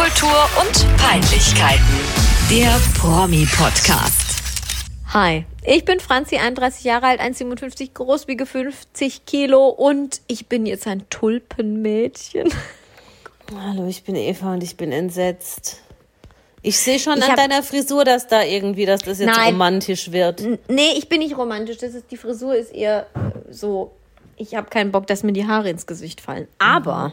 Popkultur und Peinlichkeiten. Der Promi-Podcast. Hi, ich bin Franzi, 31 Jahre alt, 1,57 groß, wiege 50 Kilo und ich bin jetzt ein Tulpenmädchen. Hallo, ich bin Eva und ich bin entsetzt. Ich sehe schon Ich an deiner Frisur, dass da irgendwie, dass das jetzt Nein. romantisch wird. Nee, ich bin nicht romantisch. Das ist, die Frisur ist eher so. Ich habe keinen Bock, dass mir die Haare ins Gesicht fallen. Aber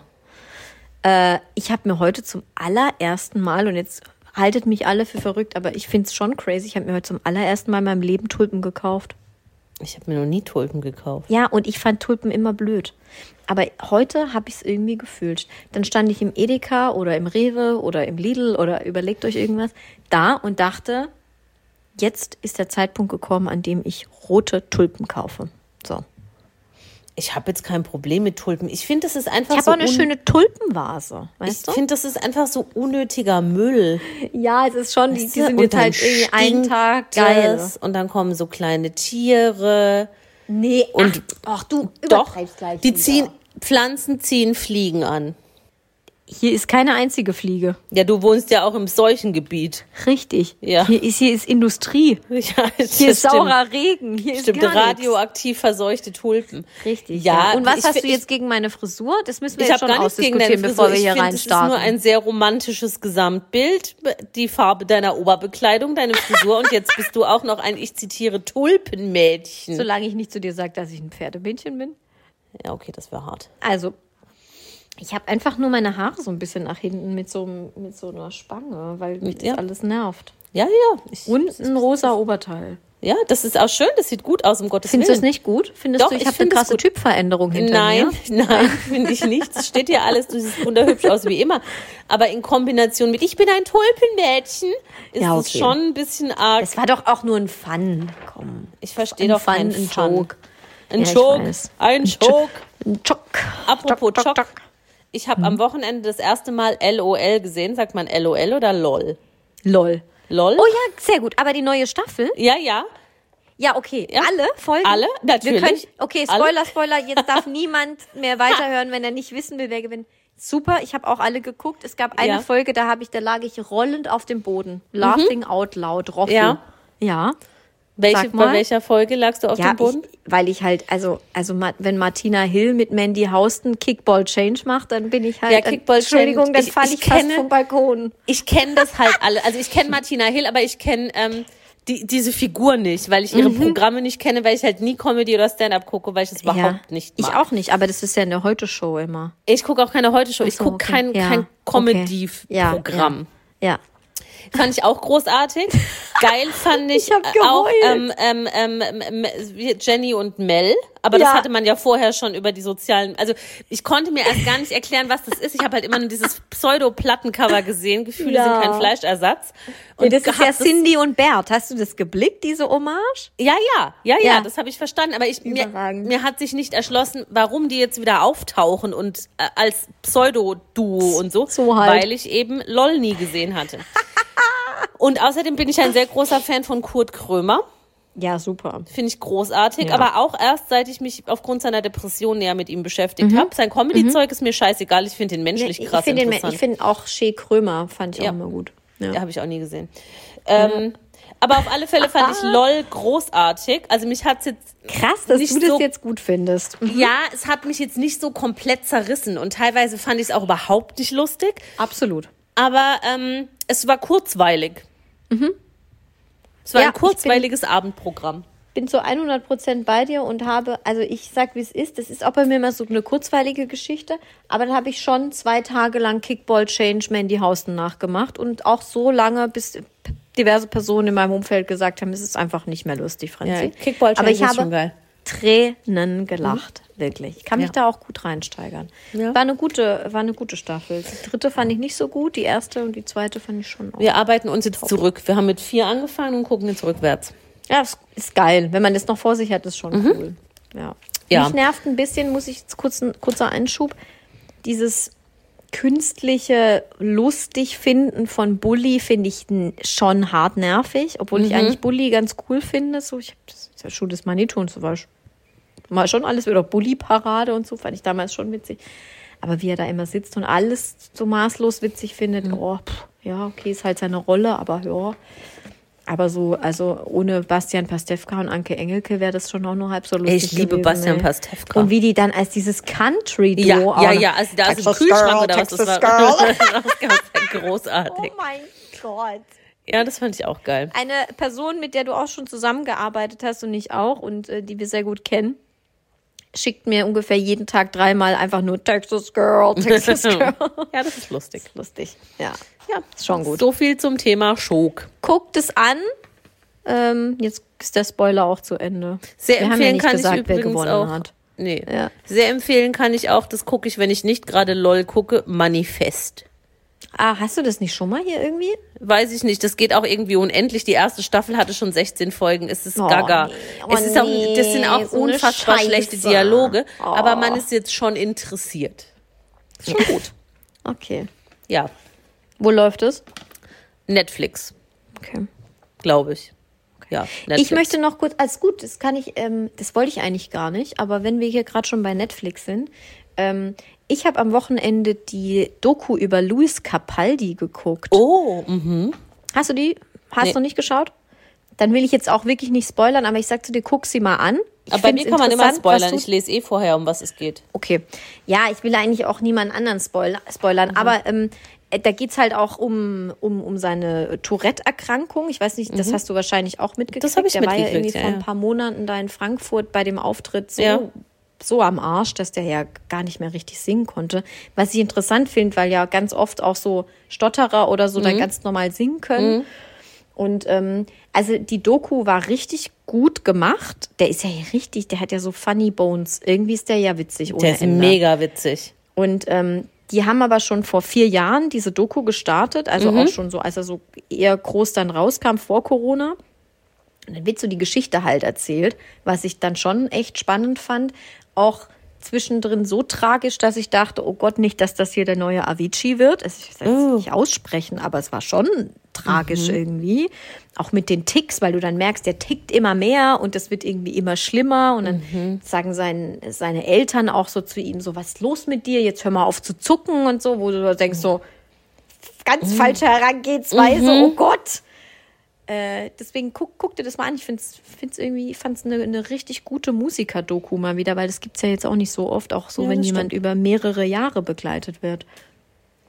äh, ich habe mir heute zum allerersten Mal, und jetzt haltet mich alle für verrückt, aber ich finde es schon crazy, ich habe mir heute zum allerersten Mal in meinem Leben Tulpen gekauft. Ich habe mir noch nie Tulpen gekauft. Ja, und ich fand Tulpen immer blöd. Aber heute habe ich es irgendwie gefühlt. Dann stand ich im Edeka oder im Rewe oder im Lidl oder überlegt euch irgendwas da und dachte, jetzt ist der Zeitpunkt gekommen, an dem ich rote Tulpen kaufe. So. Ich habe jetzt kein Problem mit Tulpen. Ich finde, das ist einfach Ich habe so auch eine schöne Tulpenvase, Ich weißt du? finde, das ist einfach so unnötiger Müll. Ja, es ist schon, die, Weißt die du? sind jetzt halt irgendwie einen Tag geil. Und dann kommen so kleine Tiere. Nee, Und ach, ach du Doch, gleich die wieder. ziehen, Pflanzen ziehen Fliegen an. Hier ist keine einzige Fliege. Ja, du wohnst ja auch im Seuchengebiet. Richtig. Ja. Hier ist, hier ist Industrie. Ja, Hier ist saurer Regen. Hier Stimmt, ist gar nichts. radioaktiv verseuchte Tulpen. Richtig. Ja, Und was ich hast fi- du jetzt gegen meine Frisur? Das müssen wir Ich jetzt schon gar nichts ausdiskutieren, bevor wir ich hier finde, es ist reinstarten. nur ein sehr romantisches Gesamtbild. Die Farbe deiner Oberbekleidung, deine Frisur und jetzt bist du auch noch ein, ich zitiere, Tulpenmädchen. Solange ich nicht zu dir sage, dass ich ein Pferdemädchen bin. Ja, okay, das wäre hart. Also, ich habe einfach nur meine Haare so ein bisschen nach hinten mit so, mit so einer Spange, weil mich das Ja. alles nervt. Ja, ja. Ich, Und ein rosa Oberteil. ja, das ist auch schön, das sieht gut aus, um Gottes Findest du Willen. es nicht gut? Findest Doch, du, ich, ich habe eine es krasse. Typveränderung hinter Nein, mir? nein, finde ich nicht. Es steht ja alles, du siehst wunderhübsch aus wie immer. Aber in Kombination mit Ich bin ein Tulpenmädchen ist Ja, es okay. schon ein bisschen arg. Es war doch auch nur ein Fun. Komm. Ich verstehe doch Fun, keinen ein Fun. Joke. Ein Ja, Joke, ein Joke. Ein Joke. Apropos Jock. Ich habe am Wochenende das erste Mal LOL gesehen. Sagt man LOL oder LOL? Lol. LOL? Oh ja, sehr gut. Aber die neue Staffel? Ja, ja. Ja, okay. Ja. Alle Folgen? Alle? Natürlich. Wir können, okay, Alle. Spoiler, Spoiler. Jetzt darf niemand mehr weiterhören, wenn er nicht wissen will, wer gewinnt. Super, ich habe auch alle geguckt. Es gab eine Ja. Mhm. Folge, da habe ich, da lag ich rollend auf dem Boden. Laughing out loud. Roffel. Ja. Ja. Welche, bei welcher Folge lagst du auf Ja, dem Boden? Ich, weil ich halt, also, also wenn Martina Hill mit Mandy Hausten Kickball Change macht, dann bin ich halt. Ja, Kickball Entschuldigung, Change. dann Ich- falle ich ich, fast kenne- vom Balkon. Ich kenne das halt alle. Also ich kenne Martina Hill, aber ich kenne ähm, die, diese Figur nicht, weil ich ihre Mhm. Programme nicht kenne, weil ich halt nie Comedy oder Stand-up gucke, weil ich es überhaupt nicht Ich mag. auch nicht, aber das ist ja in der Heute-Show immer. Ich gucke auch keine Heute-Show. Ich gucke okay. kein, Ja, kein okay. Comedy-Programm. Ja. ja. Fand ich auch großartig. Geil fand ich, Ich auch ähm, ähm, ähm, ähm, Jenny und Mel. Aber das Ja. hatte man ja vorher schon über die sozialen. Also ich konnte mir erst gar nicht erklären, was das ist. Ich habe halt immer nur dieses Pseudo-Plattencover gesehen. Gefühle Ja. sind kein Fleischersatz. Und das ist ja Cindy und Bert. Hast du das geblickt, diese Hommage? Ja, ja, ja, ja, Ja. das habe ich verstanden. Aber ich, mir, mir hat sich nicht erschlossen, warum die jetzt wieder auftauchen und äh, als Pseudo-Duo und so, So halt. weil ich eben LOL nie gesehen hatte. und außerdem bin ich ein sehr großer Fan von Kurt Krömer. Ja, super. Finde ich großartig, Ja. aber auch erst seit ich mich aufgrund seiner Depression näher mit ihm beschäftigt Mhm. habe. Sein Comedy-Zeug ist mir scheißegal, ich finde ihn menschlich ich krass finde den- interessant. ich finde auch Shea Krömer fand ich Ja. auch immer gut. Ja. Ja, habe ich auch nie gesehen. Ähm, aber auf alle Fälle fand ich LOL großartig. Also mich hat's jetzt Krass, dass du das so jetzt gut findest. Ja, es hat mich jetzt nicht so komplett zerrissen und teilweise fand ich es auch überhaupt nicht lustig, Absolut. aber ähm, es war kurzweilig. Es war Ja, ein kurzweiliges Abendprogramm. bin zu 100% bei dir und habe, also ich sag, wie es ist, das ist auch bei mir immer so eine kurzweilige Geschichte, aber dann habe ich schon zwei Tage lang Kickball Change Mandy Hausten nachgemacht und auch so lange, bis diverse Personen in meinem Umfeld gesagt haben, es ist einfach nicht mehr lustig, Franzi. Ja, Kickball Change aber ich ist habe schon geil. Tränen gelacht, wirklich. Ich kann mich Ja. da auch gut reinsteigern. Ja. War eine gute, war eine gute Staffel. Die dritte fand ich nicht so gut, die erste und die zweite fand ich schon auch. Wir arbeiten uns jetzt zurück. Wir haben mit vier angefangen und gucken jetzt rückwärts. Ja, ist, geil. Wenn man das noch vor sich hat, ist schon cool. Ja. Mhm. Ja. Mich nervt ein bisschen, muss ich jetzt kurz ein kurzer Einschub, dieses künstliche lustig finden von Bully finde ich schon hart nervig, obwohl Mhm. ich eigentlich Bully ganz cool finde. So, ich habe das ist ja schon das Manito und so war mal schon alles wieder Bully-Parade und so, fand ich damals schon witzig. Aber wie er da immer sitzt und alles so maßlos witzig findet, Mhm. oh, pff, ja, okay, ist halt seine Rolle, aber ja. Aber so, also ohne Bastian Pastewka und Anke Engelke wäre das schon auch nur halb so lustig. Ich liebe gewesen, Bastian ey. Pastewka. Und wie die dann als dieses Country-Duo. Ja, auch ja, ja, also da ist Texas ein Kühlschrank Girl, oder was das Texas. Girl. das war großartig. Oh mein Gott. Ja, das fand ich auch geil. Eine Person, mit der du auch schon zusammengearbeitet hast und ich auch und äh, die wir sehr gut kennen, schickt mir ungefähr jeden Tag dreimal einfach nur Texas Girl, Texas Girl. Ja, das ist lustig. Lustig. Ja. Ja, Ist schon gut. So viel zum Thema Schok. Guckt es an. Ähm, jetzt ist der Spoiler auch zu Ende. Sehr wir haben ja empfehlen nicht kann gesagt, ich wer übrigens gewonnen auch. hat. Nee. Ja. Sehr empfehlen kann ich auch, das gucke ich, wenn ich nicht gerade LOL gucke, Manifest. Ah, hast du das nicht schon mal hier irgendwie? Weiß ich nicht, das geht auch irgendwie unendlich. Die erste Staffel hatte schon 16 Folgen. Es ist Oh, gaga. nee. Oh, es ist auch, das sind auch so unfassbar schlechte Dialoge, Oh. aber man ist jetzt schon interessiert. Ist schon gut. Okay. Ja, Wo läuft es? Netflix, Okay. glaube ich. Ja, Netflix. Ich möchte noch kurz, als gut, das kann ich, ähm, das wollte ich eigentlich gar nicht, aber wenn wir hier gerade schon bei Netflix sind, ähm, ich habe am Wochenende die Doku über Luis Capaldi geguckt. Oh, mhm. Hast du die? Hast Nee. du noch nicht geschaut? Dann will ich jetzt auch wirklich nicht spoilern, aber ich sag zu dir, guck sie mal an. Ich Aber bei mir kann man immer spoilern. Ich lese eh vorher, um was es geht. Okay. Ja, ich will eigentlich auch niemand anderen spoil spoilern, Mhm. aber ähm, äh, da geht's halt auch um, um, um seine Tourette-Erkrankung. Ich weiß nicht, das hast du wahrscheinlich auch mitgekriegt. Mhm. Das hab ich der war ja irgendwie ja, vor ein paar Monaten da in Frankfurt bei dem Auftritt so, Ja. So am Arsch, dass der ja gar nicht mehr richtig singen konnte. Was ich interessant finde, weil ja ganz oft auch so Stotterer oder so da Mhm. ganz normal singen können. Und ähm, also die Doku war richtig gut gemacht. Der ist ja richtig, der hat ja so funny Bones. Irgendwie ist der ja witzig ohne Der ist Ende. mega witzig. Und ähm, die haben aber schon vor vier Jahren diese Doku gestartet, also Mhm. auch schon so, als er so eher groß dann rauskam vor Corona. Und dann wird so die Geschichte halt erzählt, was ich dann schon echt spannend fand. Auch zwischendrin so tragisch, dass ich dachte, oh Gott, nicht, dass das hier der neue Avicii wird. Also Ich will es Oh. nicht aussprechen, aber es war schon tragisch Mhm. irgendwie. Auch mit den Ticks, weil du dann merkst, der tickt immer mehr und das wird irgendwie immer schlimmer. Und dann Mhm. sagen sein, seine Eltern auch so zu ihm so, was ist los mit dir? Jetzt hör mal auf zu zucken und so, wo du denkst so, ganz Mhm. falsche Herangehensweise, oh Gott. Äh, deswegen guck, guck dir das mal an. Ich finde es irgendwie, fand es eine, eine richtig gute Musiker-Doku mal wieder, weil das gibt es ja jetzt auch nicht so oft, auch so, Ja, wenn jemand stimmt. über mehrere Jahre begleitet wird.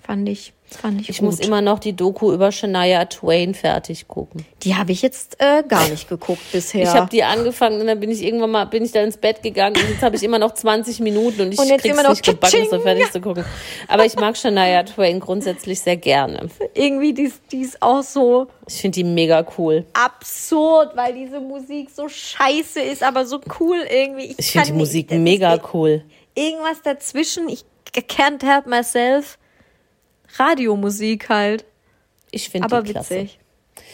Fand ich, fand ich, Ich gut. muss immer noch die Doku über Shania Twain fertig gucken. die habe ich jetzt äh, gar nicht geguckt bisher. Ich habe die angefangen und dann bin ich irgendwann mal bin ich dann ins Bett gegangen und jetzt habe ich immer noch 20 Minuten und ich Und jetzt krieg's immer noch nicht gebacken, so fertig zu gucken. Aber ich mag Shania Twain grundsätzlich sehr gerne. irgendwie, die, ist- die ist auch so Ich finde die mega cool. absurd, weil diese Musik so scheiße ist, aber so cool irgendwie. Ich kann finde die nicht- Musik ist mega ir- cool. Irgendwas dazwischen. Ich can't help myself. Radiomusik halt. Ich finde Aber die klasse. witzig.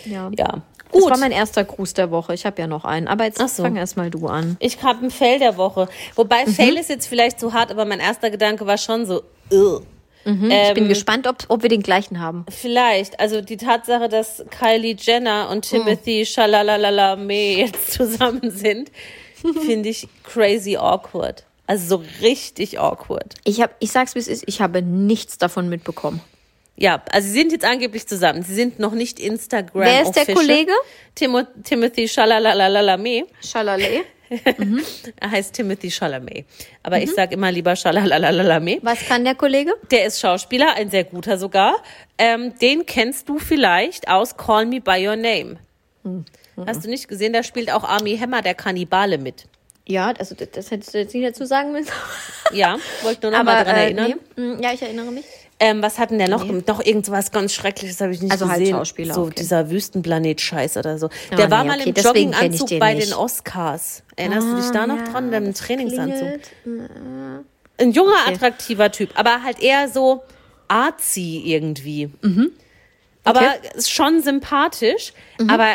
Ja. Ja. Das Gut. war mein erster Gruß der Woche. Ich habe ja noch einen. Aber jetzt Ach so. fang erst mal du an. Ich habe ein Fail der Woche. Wobei Mhm. Fail ist jetzt vielleicht zu hart, aber mein erster Gedanke war schon so, Ugh. Mhm. ich bin gespannt, ob, ob wir den gleichen haben. Vielleicht. Also die Tatsache, dass Kylie Jenner und Hm. Timothy Shalalalame jetzt zusammen sind, finde ich crazy awkward. Also so richtig awkward. Ich, hab, ich sag's, wie es ist. Ich habe nichts davon mitbekommen. Ja, also sie sind jetzt angeblich zusammen. Sie sind noch nicht Instagram Wer ist der. Kollege? Timo Timothy Shalalalame. Schalale. Er heißt Timothy Chalamet. Aber Mhm. ich sage immer lieber Shalalalame. Was kann der Kollege? Der ist Schauspieler, ein sehr guter sogar. Ähm, den kennst du vielleicht aus Call Me By Your Name. Mhm. Hast du nicht gesehen? Da spielt auch Army Hammer, der Kannibale, mit. Ja, also das, hättest du jetzt nicht dazu sagen müssen. Ja, wollte nur noch mal dran äh, erinnern. nee. Mm, Ja, ich erinnere mich. Ähm, was hat denn der noch? Doch irgendwas ganz Schreckliches habe ich nicht Also halt gesehen. Schauspieler, So okay. dieser Wüstenplanet-Scheiß oder so. Ah, der war nee, mal okay, im Jogginganzug den bei nicht. den Oscars. Erinnerst du dich da noch ja, dran? Beim das Trainingsanzug. klingelt. Ein junger, attraktiver Typ, aber halt eher so artsy irgendwie. Aber Okay. ist schon sympathisch. Aber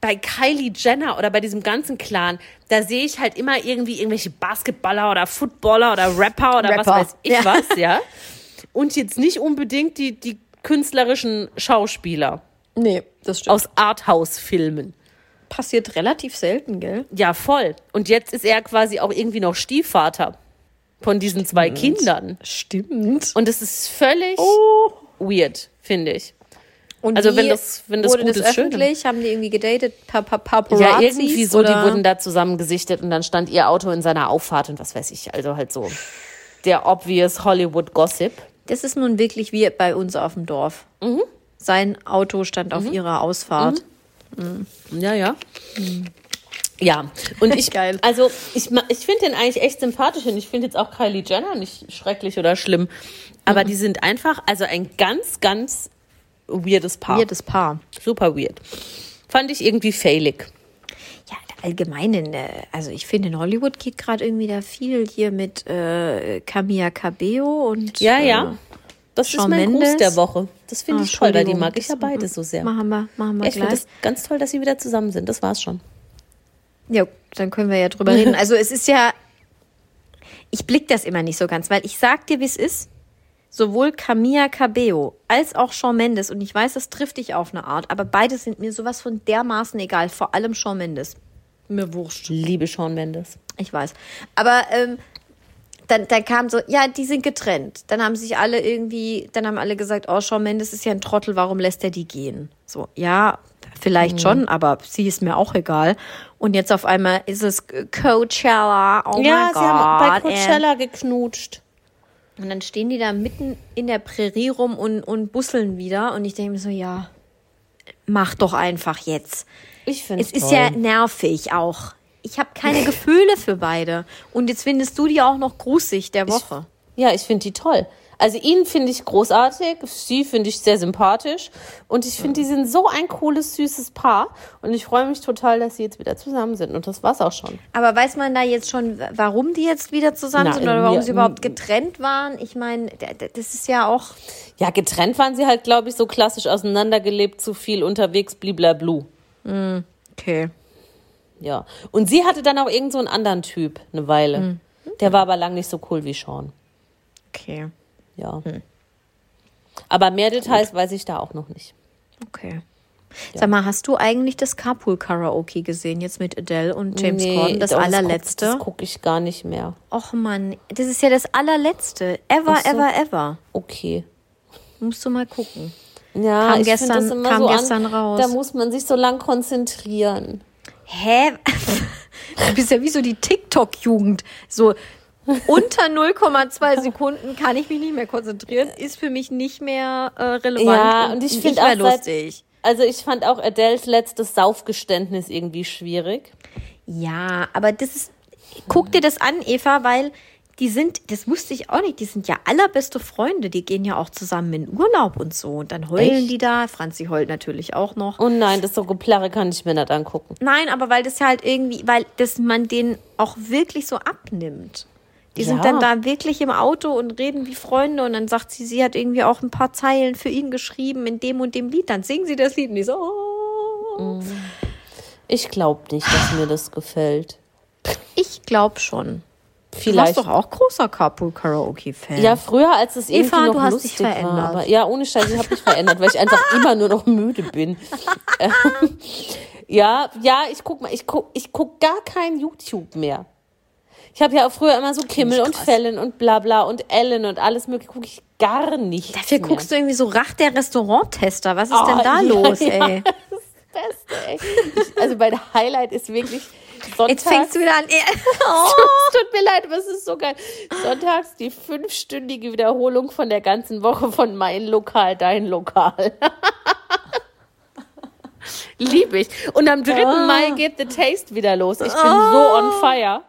bei Kylie Jenner oder bei diesem ganzen Clan, da sehe ich halt immer irgendwie irgendwelche Basketballer oder Footballer oder Rapper oder was Rapper, weiß ich ja. was, ja. Und jetzt nicht unbedingt die, die künstlerischen Schauspieler Nee, das stimmt. aus Arthouse-Filmen. Passiert relativ selten, gell? Ja, voll. Und jetzt ist er quasi auch irgendwie noch Stiefvater. von diesen zwei Kindern. Stimmt. Und es ist völlig Oh. weird, finde ich. Und Also wenn das- wenn das wurde gut das ist, schön. öffentlich? Haben die irgendwie gedatet? Pa pa Paparazzis? Ja, irgendwie so, oder? die wurden da zusammen gesichtet und dann stand ihr Auto in seiner Auffahrt und was weiß ich. Also halt so der obvious Hollywood Gossip. Das ist nun wirklich wie bei uns auf dem Dorf. Mhm. Sein Auto stand auf ihrer Ausfahrt. Ja, ja. Ja, und ich, Geil. also ich, ich finde den eigentlich echt sympathisch und ich finde jetzt auch Kylie Jenner nicht schrecklich oder schlimm. Aber die sind einfach, also ein ganz, ganz weirdes Paar. Weirdes Paar. Super weird. Fand ich irgendwie failig. Ja, allgemein, in, äh, also ich finde in Hollywood geht gerade irgendwie da viel hier mit äh, Camilla Cabello und Ja, äh, ja. Das ist Shawn mein Gruß Mendes. der Woche. Das finde Ah, ich toll, weil die mag ich ja das- beide so sehr. Machen wir, machen wir Ich finde gleich. es ganz toll, dass sie wieder zusammen sind. Das war's schon. Ja, dann können wir ja drüber reden. Also es ist ja, ich blick das immer nicht so ganz, weil ich sag dir, wie es ist. Sowohl Camilla Cabello als auch Shawn Mendes, und ich weiß, das trifft dich auf eine Art, aber beide sind mir sowas von dermaßen egal, vor allem Shawn Mendes. Mir wurscht. Liebe Shawn Mendes. Ich weiß. Aber ähm, dann, dann kam so, ja, die sind getrennt. Dann haben sich alle irgendwie, dann haben alle gesagt, oh, Shawn Mendes ist ja ein Trottel, warum lässt er die gehen? So, ja, vielleicht Mhm. schon, aber sie ist mir auch egal. Und jetzt auf einmal ist es Coachella. Oh ja, mein sie Gott. haben bei. Coachella geknutscht. Und dann stehen die da mitten in der Prärie rum und, und busseln wieder. Und ich denke mir so, ja, mach doch einfach jetzt. Ich finde Es ist ja nervig auch. Ich habe keine Gefühle für beide. Und jetzt findest du die auch noch grusig der Woche. Ja, ich finde die toll. Also ihn finde ich großartig, sie finde ich sehr sympathisch und ich finde, die sind so ein cooles, süßes Paar und ich freue mich total, dass sie jetzt wieder zusammen sind und das war's auch schon. Aber weiß man da jetzt schon, warum die jetzt wieder zusammen Na, sind oder warum mir- sie überhaupt getrennt waren? Ich meine, das ist ja auch. Ja, getrennt waren sie halt, glaube ich, so klassisch auseinandergelebt, zu viel unterwegs, bliblablu. Okay. Ja. Und sie hatte dann auch irgend so einen anderen Typ eine Weile. Hm. Der war aber lang nicht so cool wie Sean. Okay. Ja. Hm. Aber mehr Details weiß ich da auch noch nicht. Okay. Sag mal, hast du eigentlich das Carpool Karaoke gesehen, jetzt mit Adele und James Corden, das doch, allerletzte? Das gucke ich gar nicht mehr. Och Mann, das ist ja das allerletzte. Ever, so. ever, ever. Okay. Musst du mal gucken. Ja, Kam ich gestern- das immer kam so gestern an, raus. Da muss man sich so lang konzentrieren. Hä? Du bist ja wie so die TikTok-Jugend. So unter 0,2 Sekunden kann ich mich nicht mehr konzentrieren, ist für mich nicht mehr äh, relevant. Ja, und ich nicht find mehr auch seit- lustig. Also ich fand auch Adeles letztes Saufgeständnis irgendwie schwierig. Ja, aber das ist. Guck dir das an, Eva, weil die sind, das wusste ich auch nicht, die sind ja allerbeste Freunde. Die gehen ja auch zusammen in Urlaub und so. Und dann heulen Echt? die da. Franzi heult natürlich auch noch. Oh nein, das so Geplärre kann ich mir nicht angucken. Nein, aber weil das ja halt irgendwie, weil das man den auch wirklich so abnimmt. Die sind Ja. dann da wirklich im Auto und reden wie Freunde und dann sagt sie, sie hat irgendwie auch ein paar Zeilen für ihn geschrieben in dem und dem Lied. Dann singen sie das Lied und die so, oh. Ich glaube nicht, dass mir das gefällt. Ich glaube schon. Vielleicht. Du warst doch auch großer Carpool Karaoke Fan. Ja, früher, als es irgendwie Eva, noch du hast lustig dich verändert. war. Aber, ja, ohne Scheiß, ich habe mich verändert, weil ich einfach immer nur noch müde bin. Ähm, ja, ja, ich guck mal, ich guck, ich guck gar kein YouTube mehr. Ich habe ja auch früher immer so Kimmel und. Fallon und bla bla und Ellen und alles mögliche, gucke ich gar nicht. Dafür mehr. guckst du irgendwie so Rach der Restauranttester. Was ist Oh, denn da ja, los, ja. ey? Beste, ey. Ich, also mein Highlight ist wirklich Sonntags. Jetzt fängst du wieder an. Oh. Es tut mir leid, aber es ist so geil. Sonntags die fünfstündige Wiederholung von der ganzen Woche von mein Lokal, dein Lokal. Liebe ich. Und am 3. Ah. Mai geht The Taste wieder los. Ich bin so on fire.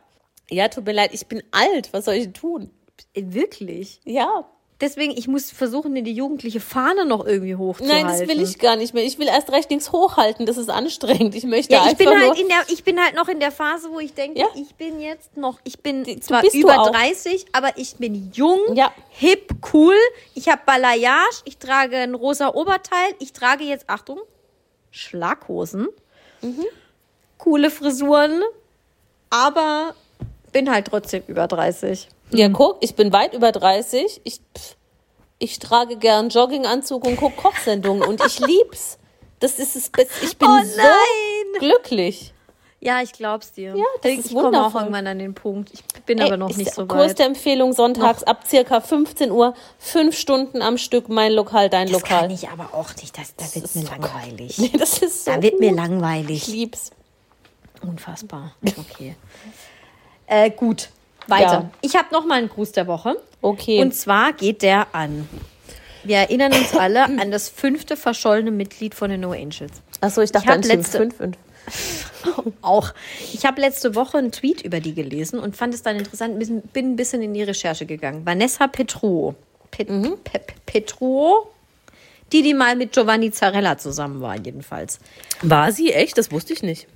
Ja, tut mir leid, ich bin alt. Was soll ich tun? Wirklich? Ja. Deswegen, ich muss versuchen, die jugendliche Fahne noch irgendwie hochzuhalten. Nein, das will ich gar nicht mehr. Ich will erst recht nichts hochhalten. Das ist anstrengend. Ich möchte Ja, ich einfach bin halt in der, ich bin halt noch in der Phase, wo ich denke, Ja. ich bin jetzt noch, ich bin Du zwar über auch. 30, aber ich bin jung, Ja. hip, cool. Ich habe Balayage, ich trage ein rosa Oberteil, ich trage jetzt, Achtung, Schlaghosen, Mhm. coole Frisuren, aber bin halt trotzdem über 30. Ja, guck, ich bin weit über 30. Ich, ich trage gern Jogginganzug und gucke Kochsendungen und ich lieb's. Das ist es. Ich bin Oh so glücklich. Ja, ich glaub's dir. Ja, das ich ist komme auch irgendwann an den Punkt. Ich bin Ey, aber noch nicht so Kurs weit. der Empfehlung sonntags ab circa 15 Uhr, fünf Stunden am Stück, mein Lokal, dein Das Lokal. kann ich aber auch nicht. Das, da wird mir langweilig. Nee, das ist so Da wird mir langweilig. Ich lieb's. Unfassbar. Okay. Äh, gut. Weiter. Ja. Ich habe noch mal einen Gruß der Woche. Okay. Und zwar geht der an. Wir erinnern uns alle an das fünfte verschollene Mitglied von den No Angels. Achso, ich dachte Ich an letzte- 5 und Auch. Ich habe letzte Woche einen Tweet über die gelesen und fand es dann interessant, bin bin ein bisschen in die Recherche gegangen. Vanessa Petruo. Pet, Pe, Pe- Petruo? Die, die mal mit Giovanni Zarella zusammen war, jedenfalls. War sie echt? Das wusste ich nicht.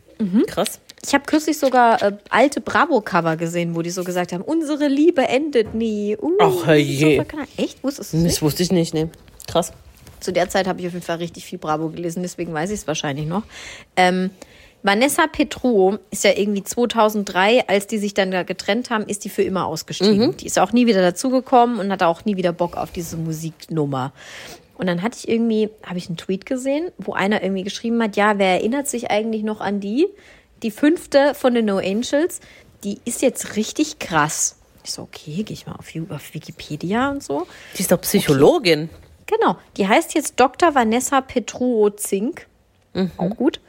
Krass. Ich habe kürzlich sogar äh, alte Bravo-Cover gesehen, wo die so gesagt haben, unsere Liebe endet nie. Uh, Ach, so verknallt. Echt? Wusstest du nicht? Das wusste ich nicht, nee. Krass. Zu der Zeit habe ich auf jeden Fall richtig viel Bravo gelesen, deswegen weiß ich es wahrscheinlich noch. Ähm, Vanessa Petruo ist ja irgendwie 2003, als die sich dann da getrennt haben, ist die für immer ausgestiegen. Die ist auch nie wieder dazugekommen und hatte auch nie wieder Bock auf diese Musiknummer. Und dann hatte ich irgendwie, habe ich einen Tweet gesehen, wo einer irgendwie geschrieben hat, ja, wer erinnert sich eigentlich noch an die? Die fünfte von den No Angels, die ist jetzt richtig krass. Ich so, okay, gehe ich mal auf, auf Wikipedia und so. Die ist doch Psychologin. Genau, die heißt jetzt Dr. Vanessa Petruo Zink. Auch gut.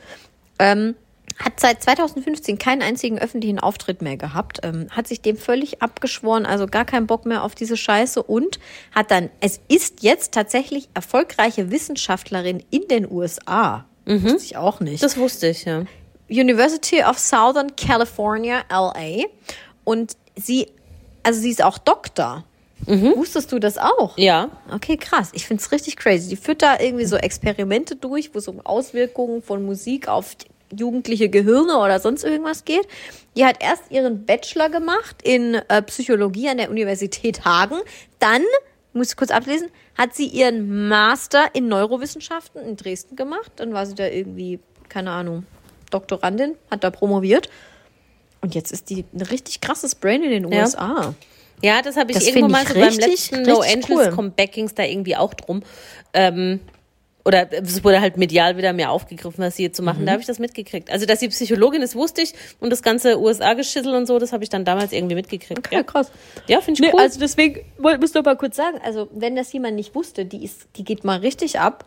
Ähm, hat seit 2015 keinen einzigen öffentlichen Auftritt mehr gehabt, ähm, hat sich dem völlig abgeschworen, also gar keinen Bock mehr auf diese Scheiße und hat dann, es ist jetzt tatsächlich erfolgreiche Wissenschaftlerin in den USA. Wusste ich auch nicht. Das wusste ich, ja. University of Southern California, LA. Und sie, also sie ist auch Doktor. Wusstest du das auch? Ja. Okay, krass. Ich finde es richtig crazy. Die führt da irgendwie so Experimente durch, wo es um Auswirkungen von Musik auf jugendliche Gehirne oder sonst irgendwas geht. Die hat erst ihren Bachelor gemacht in äh, Psychologie an der Universität Hagen. Dann, muss ich kurz ablesen, hat sie ihren Master in Neurowissenschaften in Dresden gemacht. Dann war sie da irgendwie, keine Ahnung, Doktorandin, hat da promoviert. Und jetzt ist die ein richtig krasses Brain in den Ja. USA. Ja, das habe ich Das irgendwo find mal so beim richtig, letzten No Angels cool. Comeback ging's da irgendwie auch drum. Ähm, oder es wurde halt medial wieder mehr aufgegriffen, was sie jetzt zu machen. Mhm. Da habe ich das mitgekriegt. Also, dass sie Psychologin ist, wusste ich. Und das ganze USA-Geschissel und so, das habe ich dann damals irgendwie mitgekriegt. Ja, Ja, krass. ja finde ich Nee, cool. also deswegen ich nur mal kurz sagen, also wenn das jemand nicht wusste, die ist, die geht mal richtig ab.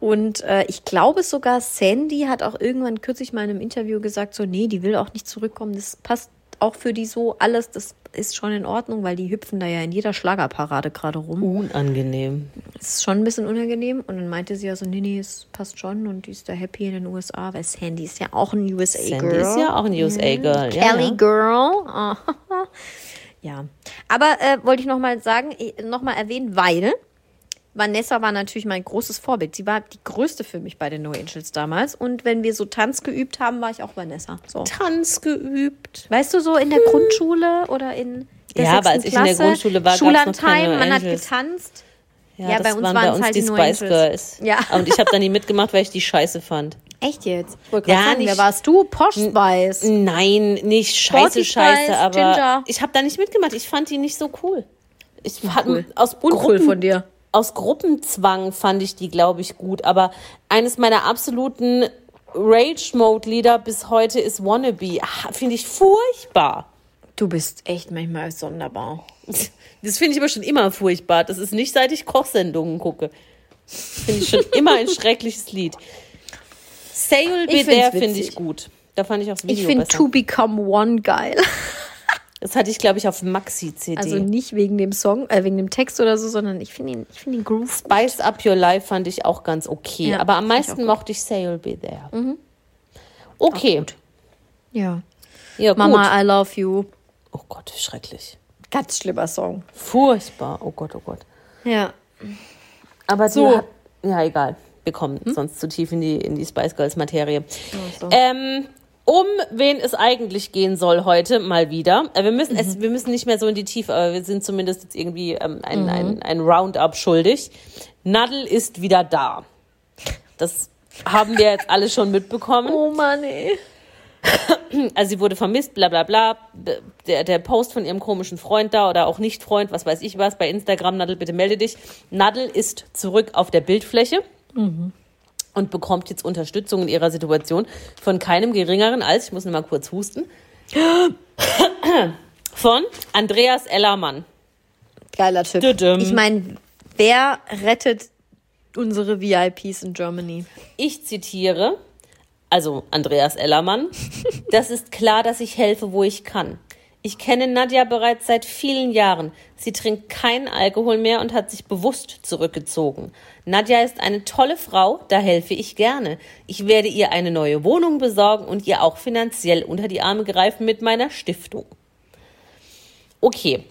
Und äh, ich glaube sogar, Sandy hat auch irgendwann kürzlich mal in einem Interview gesagt, so, nee, die will auch nicht zurückkommen. Das passt auch für die so alles, das ist schon in Ordnung, weil die hüpfen da ja in jeder Schlagerparade gerade rum. Unangenehm. Das ist schon ein bisschen unangenehm. Und dann meinte sie ja so, nee, nee, es passt schon und die ist da happy in den USA, weil Sandy ist ja auch ein USA-Girl. Sandy ist ja auch ein USA-Girl. Ja, Kelly ja. Girl. Ja. Aber äh, wollte ich nochmal sagen, nochmal erwähnen, weil Vanessa war natürlich mein großes Vorbild. Sie war die größte für mich bei den No Angels damals. Und wenn wir so Tanz geübt haben, war ich auch Vanessa. So. Tanz geübt. Weißt du, so in der Grundschule oder in der Ja, aber als ich in der Klasse, Grundschule war, gab's noch keine No man hat getanzt. Ja, Ja, das bei uns waren waren bei es uns halt die die No Spice Angels. Girls. Ja. Und ich habe da nie mitgemacht, weil ich die Scheiße fand. Echt jetzt? Ich wollte Ja, sagen, wer nicht- warst du? Posh Spice. Nein, nicht scheiße, Sporty scheiße, Spice, aber Ginger. ich habe da nicht mitgemacht. Ich fand die nicht so cool. Ich fand, Cool. aus Uncool Gruppen, von dir. Aus Gruppenzwang fand ich die, glaube ich, gut. Aber eines meiner absoluten Rage-Mode-Lieder bis heute ist Wannabe. Finde ich furchtbar. Du bist echt manchmal sonderbar. Das finde ich aber schon immer furchtbar. Das ist nicht, seit ich Kochsendungen gucke. Finde ich schon immer ein schreckliches Lied. Say You'll Be Ich There finde ich gut. Da fand ich auch das Ich Video finde besser. To Become One geil. Das hatte ich, glaube ich, auf Maxi-CD. Also nicht wegen dem Song, äh, wegen dem Text oder so, sondern ich finde ihn, ich finde ihn groove. Spice Up Your Life fand ich auch ganz okay. Ja, aber am fand ich meisten mochte ich Say You'll Be There. Okay. Ja. Ja, gut. Mama, I love you. Oh Gott, schrecklich. Ganz schlimmer Song. Furchtbar. Oh Gott, oh Gott. Ja. Aber So. Hat, ja, egal. Wir kommen sonst zu tief in die, in die Spice Girls Materie. so. Ähm, um wen es eigentlich gehen soll heute mal wieder. Äh, Wir müssen, es, wir müssen nicht mehr so in die Tiefe, aber wir sind zumindest jetzt irgendwie ähm, ein, ein, ein Roundup schuldig. Nadel ist wieder da. Das haben wir jetzt alle schon mitbekommen. Oh Mann, ey. Also sie wurde vermisst, bla bla bla. Der, der Post von ihrem komischen Freund da oder auch Nicht-Freund, was weiß ich was, bei Instagram, Nadel, bitte melde dich. Nadel ist zurück auf der Bildfläche. Und bekommt jetzt Unterstützung in ihrer Situation von keinem geringeren als, ich muss mal kurz husten, von Andreas Ellermann. Geiler Typ. Düdüm. Ich meine, wer rettet unsere VIPs in Germany? Ich zitiere, also Andreas Ellermann, das ist klar, dass ich helfe, wo ich kann. Ich kenne Nadja bereits seit vielen Jahren. Sie trinkt keinen Alkohol mehr und hat sich bewusst zurückgezogen. Nadja ist eine tolle Frau, da helfe ich gerne. Ich werde ihr eine neue Wohnung besorgen und ihr auch finanziell unter die Arme greifen mit meiner Stiftung. Okay,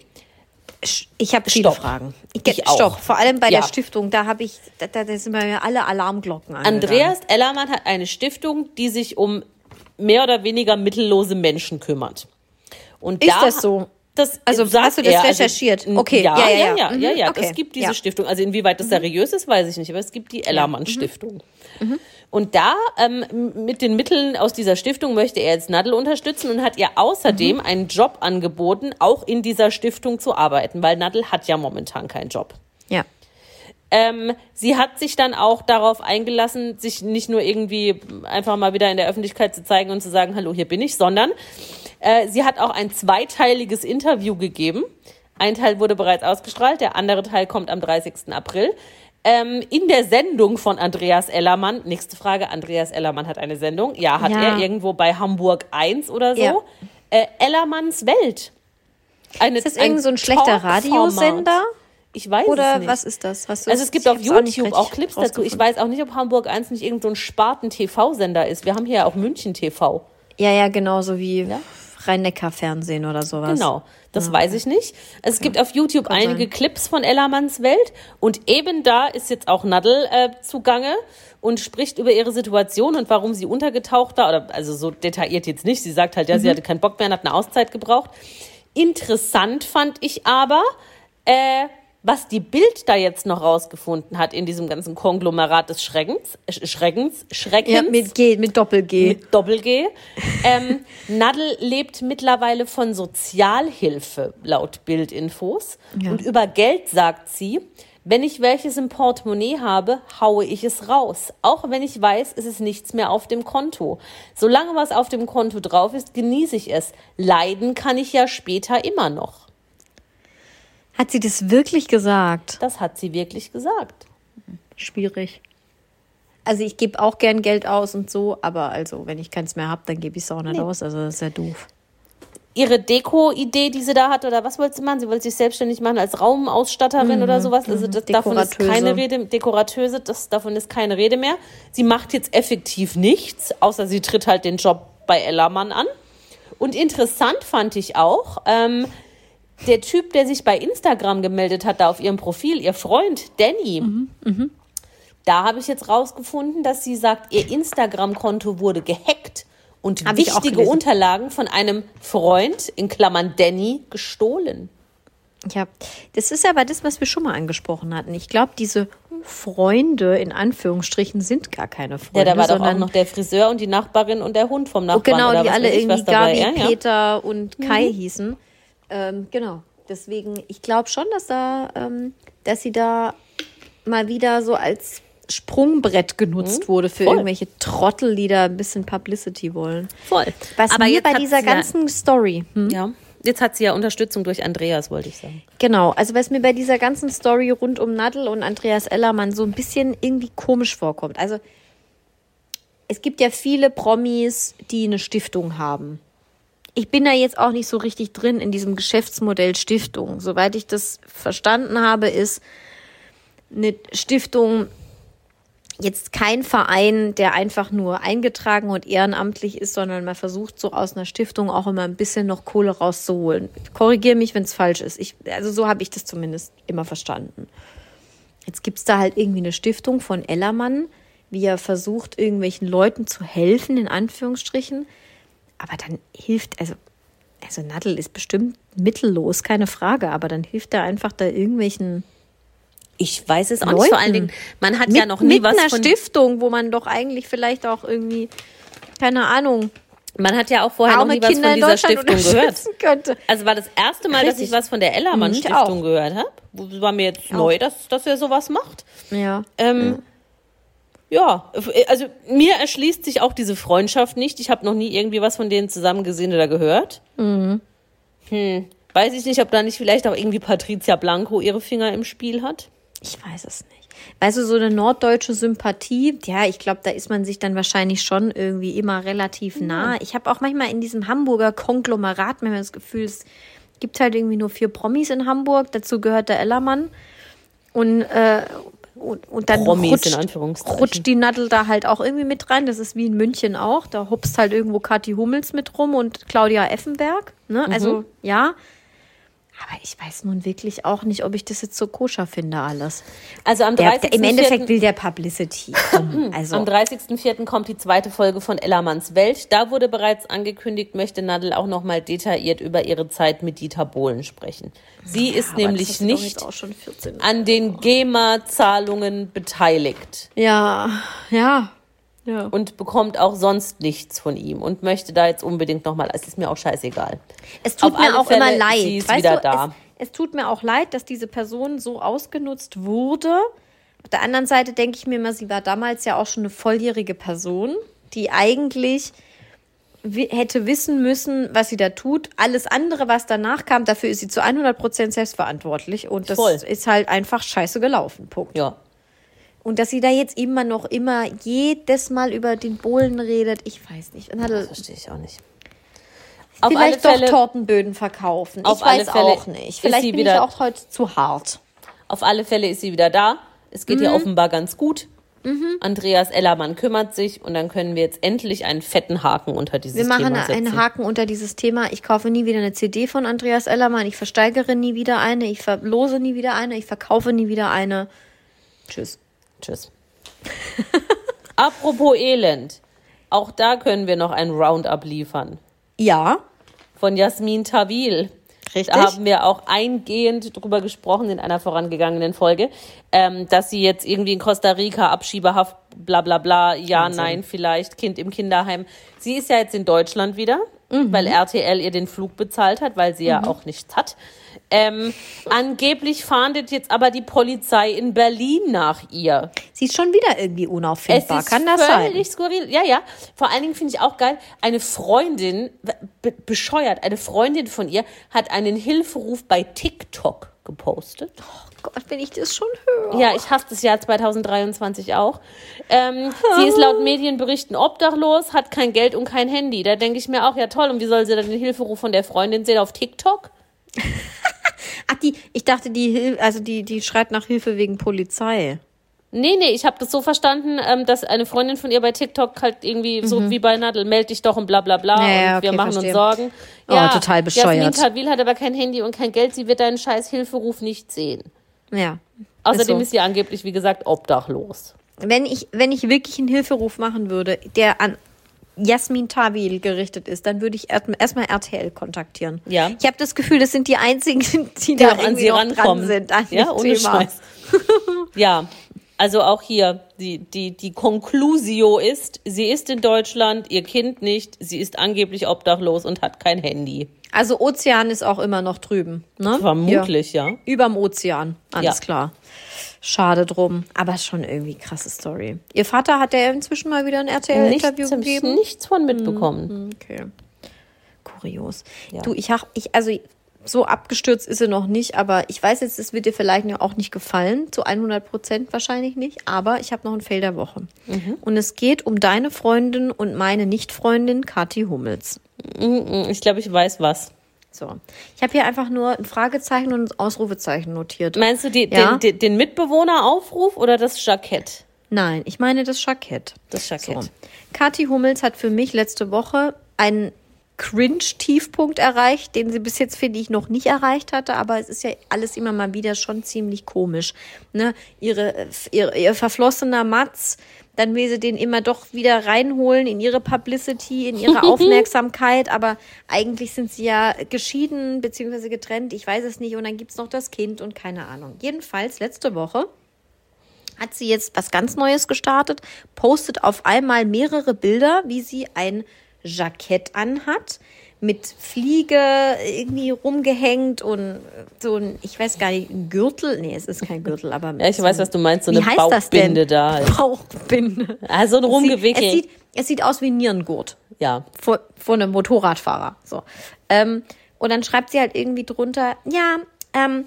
Ich habe viele. Fragen. Ich auch. Stopp. Vor allem bei Ja. der Stiftung, da habe ich, da, da da sind mir alle Alarmglocken an. Andreas Ellermann hat eine Stiftung, die sich um mehr oder weniger mittellose Menschen kümmert. Und Ist da, das so? Das Also, hast du das er, recherchiert? n- Okay, ja, ja, ja, ja, ja, ja. ja, ja, Mhm, okay, Es gibt diese ja. Mhm. Stiftung. Also inwieweit das seriös ist, weiß ich nicht, aber es gibt die Ellermann Mhm. Stiftung. Und da ähm, mit den Mitteln aus dieser Stiftung möchte er jetzt Nadel unterstützen und hat ihr außerdem Mhm. einen Job angeboten, auch in dieser Stiftung zu arbeiten, weil Nadel hat ja momentan keinen Job. Ja. Ähm, sie hat sich dann auch darauf eingelassen, sich nicht nur irgendwie einfach mal wieder in der Öffentlichkeit zu zeigen und zu sagen, hallo, hier bin ich, sondern äh, sie hat auch ein zweiteiliges Interview gegeben. Ein Teil wurde bereits ausgestrahlt, der andere Teil kommt am 30. April. Ähm, in der Sendung von Andreas Ellermann, nächste Frage, Andreas Ellermann hat eine Sendung. Ja, hat Ja. er irgendwo bei Hamburg 1 oder so. Ja. Äh, Ellermanns Welt. Eine, Ist das irgend so ein schlechter. Radiosender? Ich weiß es Oder nicht. was ist das? Was Also es gibt auf auch YouTube auch, richtig Clips dazu. Ich weiß auch nicht, ob Hamburg 1 nicht irgend so ein Sparten-TV-Sender ist. Wir haben hier ja auch München TV. Ja, ja, genauso wie Rhein-Neckar-Fernsehen oder sowas. Genau, das weiß ich nicht. Es gibt auf YouTube einige sein. Clips von Ellermanns Welt und eben da ist jetzt auch Nadel äh, zugange und spricht über ihre Situation und warum sie untergetaucht war. Oder also so detailliert jetzt nicht. Sie sagt halt, ja, Mhm. sie hatte keinen Bock mehr und hat eine Auszeit gebraucht. Interessant fand ich aber, äh, was die Bild da jetzt noch rausgefunden hat in diesem ganzen Konglomerat des Schreckens, Schreckens, Schreckens. Ja, mit G, mit Doppel-G. Mit Doppel-G. Ähm, Nadel lebt mittlerweile von Sozialhilfe, laut Bildinfos. Ja. Und über Geld sagt sie, wenn ich welches im Portemonnaie habe, haue ich es raus. Auch wenn ich weiß, es ist nichts mehr auf dem Konto. Solange was auf dem Konto drauf ist, genieße ich es. Leiden kann ich ja später immer noch. Hat sie das wirklich gesagt? Das hat sie wirklich gesagt. Schwierig. Also ich gebe auch gern Geld aus und so, aber also wenn ich keins mehr habe, dann gebe ich es auch nicht aus. Also das ist ja doof. ihre Deko-Idee, die sie da hat, oder was wollte sie machen? Sie wollte sich selbstständig machen als Raumausstatterin oder sowas. Also das, davon ist keine Rede, Dekorateuse, das, davon ist keine Rede mehr. Sie macht jetzt effektiv nichts, außer sie tritt halt den Job bei Ellermann an. Und interessant fand ich auch, ähm, der Typ, der sich bei Instagram gemeldet hat, da auf ihrem Profil, ihr Freund Danny, da habe ich jetzt rausgefunden, dass sie sagt, ihr Instagram-Konto wurde gehackt und Hab wichtige. Unterlagen von einem Freund, in Klammern Danny, gestohlen. Ja, das ist aber das, was wir schon mal angesprochen hatten. Ich glaube, diese Freunde in Anführungsstrichen sind gar keine Freunde. Ja, da war doch auch noch der Friseur und die Nachbarin und der Hund vom Oh, Nachbarn. genau, oder die alle irgendwie was dabei, Gabi, ja, ja. Peter und Kai hießen. Ähm, genau. Deswegen, ich glaube schon, dass da, ähm, dass sie da mal wieder so als Sprungbrett genutzt wurde für Mhm. voll. irgendwelche Trottel, die da ein bisschen Publicity wollen. Voll. Was Aber mir bei dieser sie ja- ganzen Story, hm? Ja, jetzt hat sie ja Unterstützung durch Andreas, wollte ich sagen. Genau, also was mir bei dieser ganzen Story rund um Nadel und Andreas Ellermann so ein bisschen irgendwie komisch vorkommt. Also es gibt ja viele Promis, die eine Stiftung haben. Ich bin da jetzt auch nicht so richtig drin in diesem Geschäftsmodell Stiftung. Soweit ich das verstanden habe, ist eine Stiftung jetzt kein Verein, der einfach nur eingetragen und ehrenamtlich ist, sondern man versucht so aus einer Stiftung auch immer ein bisschen noch Kohle rauszuholen. Korrigiere mich, wenn es falsch ist. Ich, also so habe ich das zumindest immer verstanden. Jetzt gibt es da halt irgendwie eine Stiftung von Ellermann, wie er versucht, irgendwelchen Leuten zu helfen, in Anführungsstrichen. Aber dann hilft, also, also Nadel ist bestimmt mittellos, keine Frage, aber dann hilft er einfach da irgendwelchen Ich weiß es auch Leuten. nicht. Vor allen Dingen, man hat mit, ja noch nie mit was einer von Stiftung, wo man doch eigentlich vielleicht auch irgendwie, keine Ahnung, Man hat ja auch vorher noch nie was Kinder von dieser Stiftung gehört. könnte. Also war das erste Mal, dass ich Richtig. was von der Ellermann Ich Stiftung auch. gehört habe. War mir jetzt neu, dass, dass er sowas macht. Ja. Ähm, Ja, also mir erschließt sich auch diese Freundschaft nicht. Ich habe noch nie irgendwie was von denen zusammen gesehen oder gehört. Mhm. Hm. Weiß ich nicht, ob da nicht vielleicht auch irgendwie Patricia Blanco ihre Finger im Spiel hat. Ich weiß es nicht. Weißt du, so eine norddeutsche Sympathie, ja, ich glaube, da ist man sich dann wahrscheinlich schon irgendwie immer relativ nah. Ich habe auch manchmal in diesem Hamburger Konglomerat manchmal das Gefühl, es gibt halt irgendwie nur vier Promis in Hamburg. Dazu gehört der Ellermann. Und, äh, und, und dann Promis rutscht, rutscht die Nadel da halt auch irgendwie mit rein. Das ist wie in München auch. Da hupst halt irgendwo Kathi Hummels mit rum und Claudia Effenberg. Ne? Also ja. Aber ich weiß nun wirklich auch nicht, ob ich das jetzt so koscher finde, alles. Also am Der, 30. Im Endeffekt will der Publicity. Komm, also, Am 30.04. kommt die zweite Folge von Ellermanns Welt. Da wurde bereits angekündigt, möchte Nadel auch nochmal detailliert über ihre Zeit mit Dieter Bohlen sprechen. Sie ist aber das nämlich ist nicht jetzt auch schon 14. an den GEMA-Zahlungen beteiligt Ja, ja. Ja. und bekommt auch sonst nichts von ihm und möchte da jetzt unbedingt nochmal, es ist mir auch scheißegal. Es tut Auf mir auch Fälle, immer leid. sie ist weißt wieder du, da. Es, es tut mir auch leid, dass diese Person so ausgenutzt wurde. Auf der anderen Seite denke ich mir immer, sie war damals ja auch schon eine volljährige Person, die eigentlich hätte wissen müssen, was sie da tut. Alles andere, was danach kam, dafür ist sie zu 100% selbstverantwortlich. Und das Voll. ist halt einfach scheiße gelaufen. Punkt. Ja. Und dass sie da jetzt immer noch immer jedes Mal über den Bohlen redet, ich weiß nicht. Und hat Verstehe ich auch nicht. Auf Vielleicht alle doch Fälle, Tortenböden verkaufen. auf ich weiß alle Fälle auch nicht. ist Vielleicht sie bin ich wieder- auch heute zu hart. Auf alle Fälle ist sie wieder da. Es geht ihr Mhm. offenbar ganz gut. Andreas Ellermann kümmert sich und dann können wir jetzt endlich einen fetten Haken unter dieses Wir machen Thema setzen. einen Haken unter dieses Thema. Ich kaufe nie wieder eine CD von Andreas Ellermann. Ich versteigere nie wieder eine. Ich verlose nie wieder eine. Ich verkaufe nie wieder eine. Tschüss. Tschüss. Apropos Elend. Auch da können wir noch ein Roundup liefern. Ja, Von Jasmin Tawil. Richtig. Da haben wir auch eingehend drüber gesprochen in einer vorangegangenen Folge, ähm, dass sie jetzt irgendwie in Costa Rica Abschiebehaft, bla bla bla, ja, nein, vielleicht, Kind im Kinderheim. Sie ist ja jetzt in Deutschland wieder, Mhm. weil RTL ihr den Flug bezahlt hat, weil sie ja auch nichts hat. Ähm, angeblich fahndet jetzt aber die Polizei in Berlin nach ihr. sie ist schon wieder irgendwie unauffindbar. Es ist Kann das sein? völlig skurril. Ja, ja. Vor allen Dingen finde ich auch geil, eine Freundin, be bescheuert, eine Freundin von ihr hat einen Hilferuf bei TikTok gepostet. Gott, wenn ich das schon höre. Ja, ich hasse das Jahr 2023 auch. Ähm, sie ist laut Medienberichten obdachlos, hat kein Geld und kein Handy. Da denke ich mir auch, ja toll, und wie soll sie dann den Hilferuf von der Freundin sehen auf TikTok? Ach, die, ich dachte, die, also die, die schreit nach Hilfe wegen Polizei. Nee, nee, ich habe das so verstanden, ähm, dass eine Freundin von ihr bei TikTok halt irgendwie so wie bei Nadel, meld dich doch und bla bla bla Mhm. Ja, ja, und wir okay, machen verstehe. uns Sorgen. Oh, total bescheuert. Jasmin Tawil hat aber kein Handy und kein Geld, sie wird deinen scheiß Hilferuf nicht sehen. Ja. Außerdem so. ist sie angeblich, wie gesagt, obdachlos. wenn ich, wenn ich wirklich einen Hilferuf machen würde, der an Jasmin Tawil gerichtet ist, dann würde ich erstmal erst mal RTL kontaktieren. Ja. Ich habe das Gefühl, das sind die einzigen, die, da an sie rankommen. dran sind. An ja, ohne Thema. Scheiß. ja, also auch hier, die, die, die Conclusio ist, sie ist in Deutschland, ihr Kind nicht, sie ist angeblich obdachlos und hat kein Handy. Also Ozean ist auch immer noch drüben. Ne? Vermutlich, ja. Hier. Überm Ozean. Alles Ja. klar. Schade drum. Aber schon irgendwie krasse Story. Ihr Vater hat ja inzwischen mal wieder ein RTL-Interview hab ich gegeben. nichts von mitbekommen. Okay. Kurios. Ja. Du, ich hab, ich, also so abgestürzt ist sie noch nicht, aber ich weiß jetzt, es wird dir vielleicht auch nicht gefallen, zu 100 Prozent wahrscheinlich nicht, aber ich habe noch ein Fail der Woche. Mhm. Und es geht um deine Freundin und meine Nicht-Freundin Kathi Hummels. Mhm, Ich glaube, ich weiß was. So. Ich habe hier einfach nur ein Fragezeichen und ein Ausrufezeichen notiert. Meinst du die, Ja. den, den, den Mitbewohneraufruf oder das Jackett? Nein, ich meine das Jackett. Das Jackett. So. Kathi Hummels hat für mich letzte Woche einen Cringe-Tiefpunkt erreicht, den sie bis jetzt, finde ich, noch nicht erreicht hatte. Aber es ist ja alles immer mal wieder schon ziemlich komisch. Ne? Ihre, ihre, ihr verflossener Matz, dann will sie den immer doch wieder reinholen in ihre Publicity, in ihre Aufmerksamkeit. Aber eigentlich sind sie ja geschieden bzw. getrennt. Ich weiß es nicht. Und dann gibt's noch das Kind und keine Ahnung. Jedenfalls letzte Woche hat sie jetzt was ganz Neues gestartet, postet auf einmal mehrere Bilder, wie sie ein Jackett anhat, mit Fliege irgendwie rumgehängt und so ein, ich weiß gar nicht, ein Gürtel. Nee, es ist kein Gürtel, aber. Ja, ich weiß, was du meinst, so eine heißt das denn? Bauchbinde da. halt. Bauchbinde. Also ein Es rumgewickelt. sieht, es sieht aus wie ein Nierengurt Ja. vor, vor einem Motorradfahrer. So. Ähm, und dann schreibt sie halt irgendwie drunter, ja, ähm,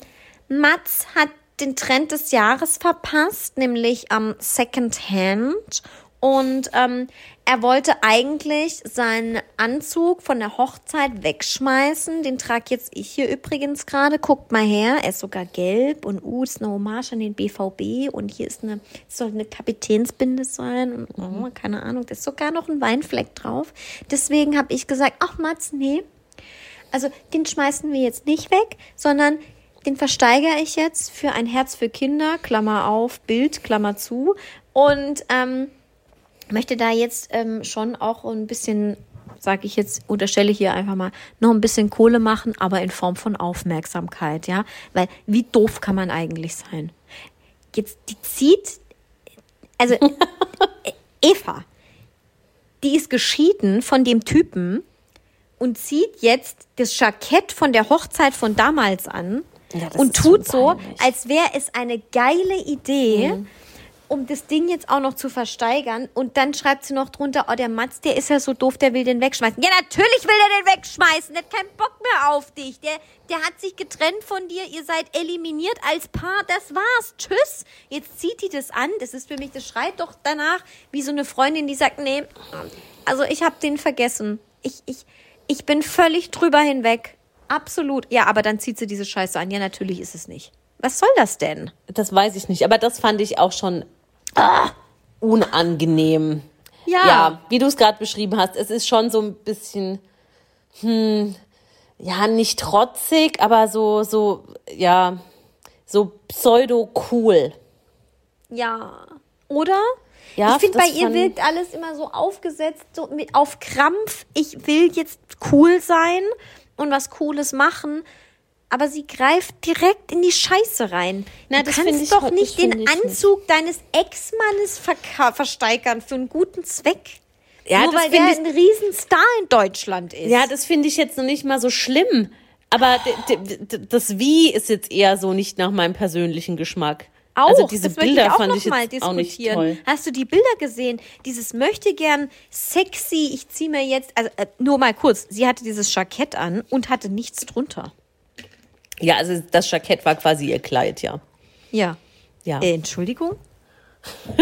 Mats hat den Trend des Jahres verpasst, nämlich am Second Hand. Und ähm, er wollte eigentlich seinen Anzug von der Hochzeit wegschmeißen. Den trage jetzt ich hier übrigens gerade. Guckt mal her. Er ist sogar gelb und uh, ist eine Hommage an den BVB. Und hier ist eine, soll eine Kapitänsbinde sein. Und oh, keine Ahnung, da ist sogar noch ein Weinfleck drauf. Deswegen habe ich gesagt, ach Mats, nee. Also den schmeißen wir jetzt nicht weg, sondern den versteigere ich jetzt für ein Herz für Kinder, Klammer auf, Bild, Klammer zu. Und ähm, möchte da jetzt ähm, schon auch ein bisschen, sage ich jetzt, unterstelle hier einfach mal, noch ein bisschen Kohle machen, aber in Form von Aufmerksamkeit, ja. Weil wie doof kann man eigentlich sein? Jetzt, die zieht, also äh, Eva, die ist geschieden von dem Typen und zieht jetzt das Jackett von der Hochzeit von damals an Ja, und tut so als wäre es eine geile Idee, Mhm. Um das Ding jetzt auch noch zu versteigern. Und dann schreibt sie noch drunter, oh, der Mats, der ist ja so doof, der will den wegschmeißen. Ja, natürlich will er den wegschmeißen. Der hat keinen Bock mehr auf dich. Der, der hat sich getrennt von dir. Ihr seid eliminiert als Paar. Das war's. Tschüss. Jetzt zieht die das an. Das ist für mich, das schreit doch danach wie so eine Freundin, die sagt, nee, also ich habe den vergessen. Ich, ich, ich bin völlig drüber hinweg. Absolut. Ja, aber dann zieht sie diese Scheiße an. Ja, natürlich ist es nicht. Was soll das denn? Das weiß ich nicht, aber das fand ich auch schon ah, unangenehm. Ja. Ja, wie du es gerade beschrieben hast, es ist schon so ein bisschen, hm, ja, nicht trotzig, aber so, so, ja, so pseudo-cool. Ja. Oder? Ja, ich finde, bei ihr wirkt alles immer so aufgesetzt, so mit, auf Krampf. Ich will jetzt cool sein und was Cooles machen. Aber sie greift direkt in die Scheiße rein. Na, du kannst ich- doch nicht den ich nicht. Anzug deines Ex-Mannes versteigern für einen guten Zweck. Ja, Nur weil der ich- ein Riesenstar in Deutschland ist. Ja, das finde ich jetzt noch nicht mal so schlimm. Aber das Wie ist jetzt eher so nicht nach meinem persönlichen Geschmack. Auch, also diese das möchte Bilder ich auch fand noch ich mal jetzt auch nicht diskutieren. toll. Hast du die Bilder gesehen? Dieses möchte gern sexy, ich ziehe mir jetzt, also äh, nur mal kurz, sie hatte dieses Jackett an und hatte nichts drunter. Ja, also das Jackett war quasi ihr Kleid, ja. Ja. Ja. Äh, Entschuldigung?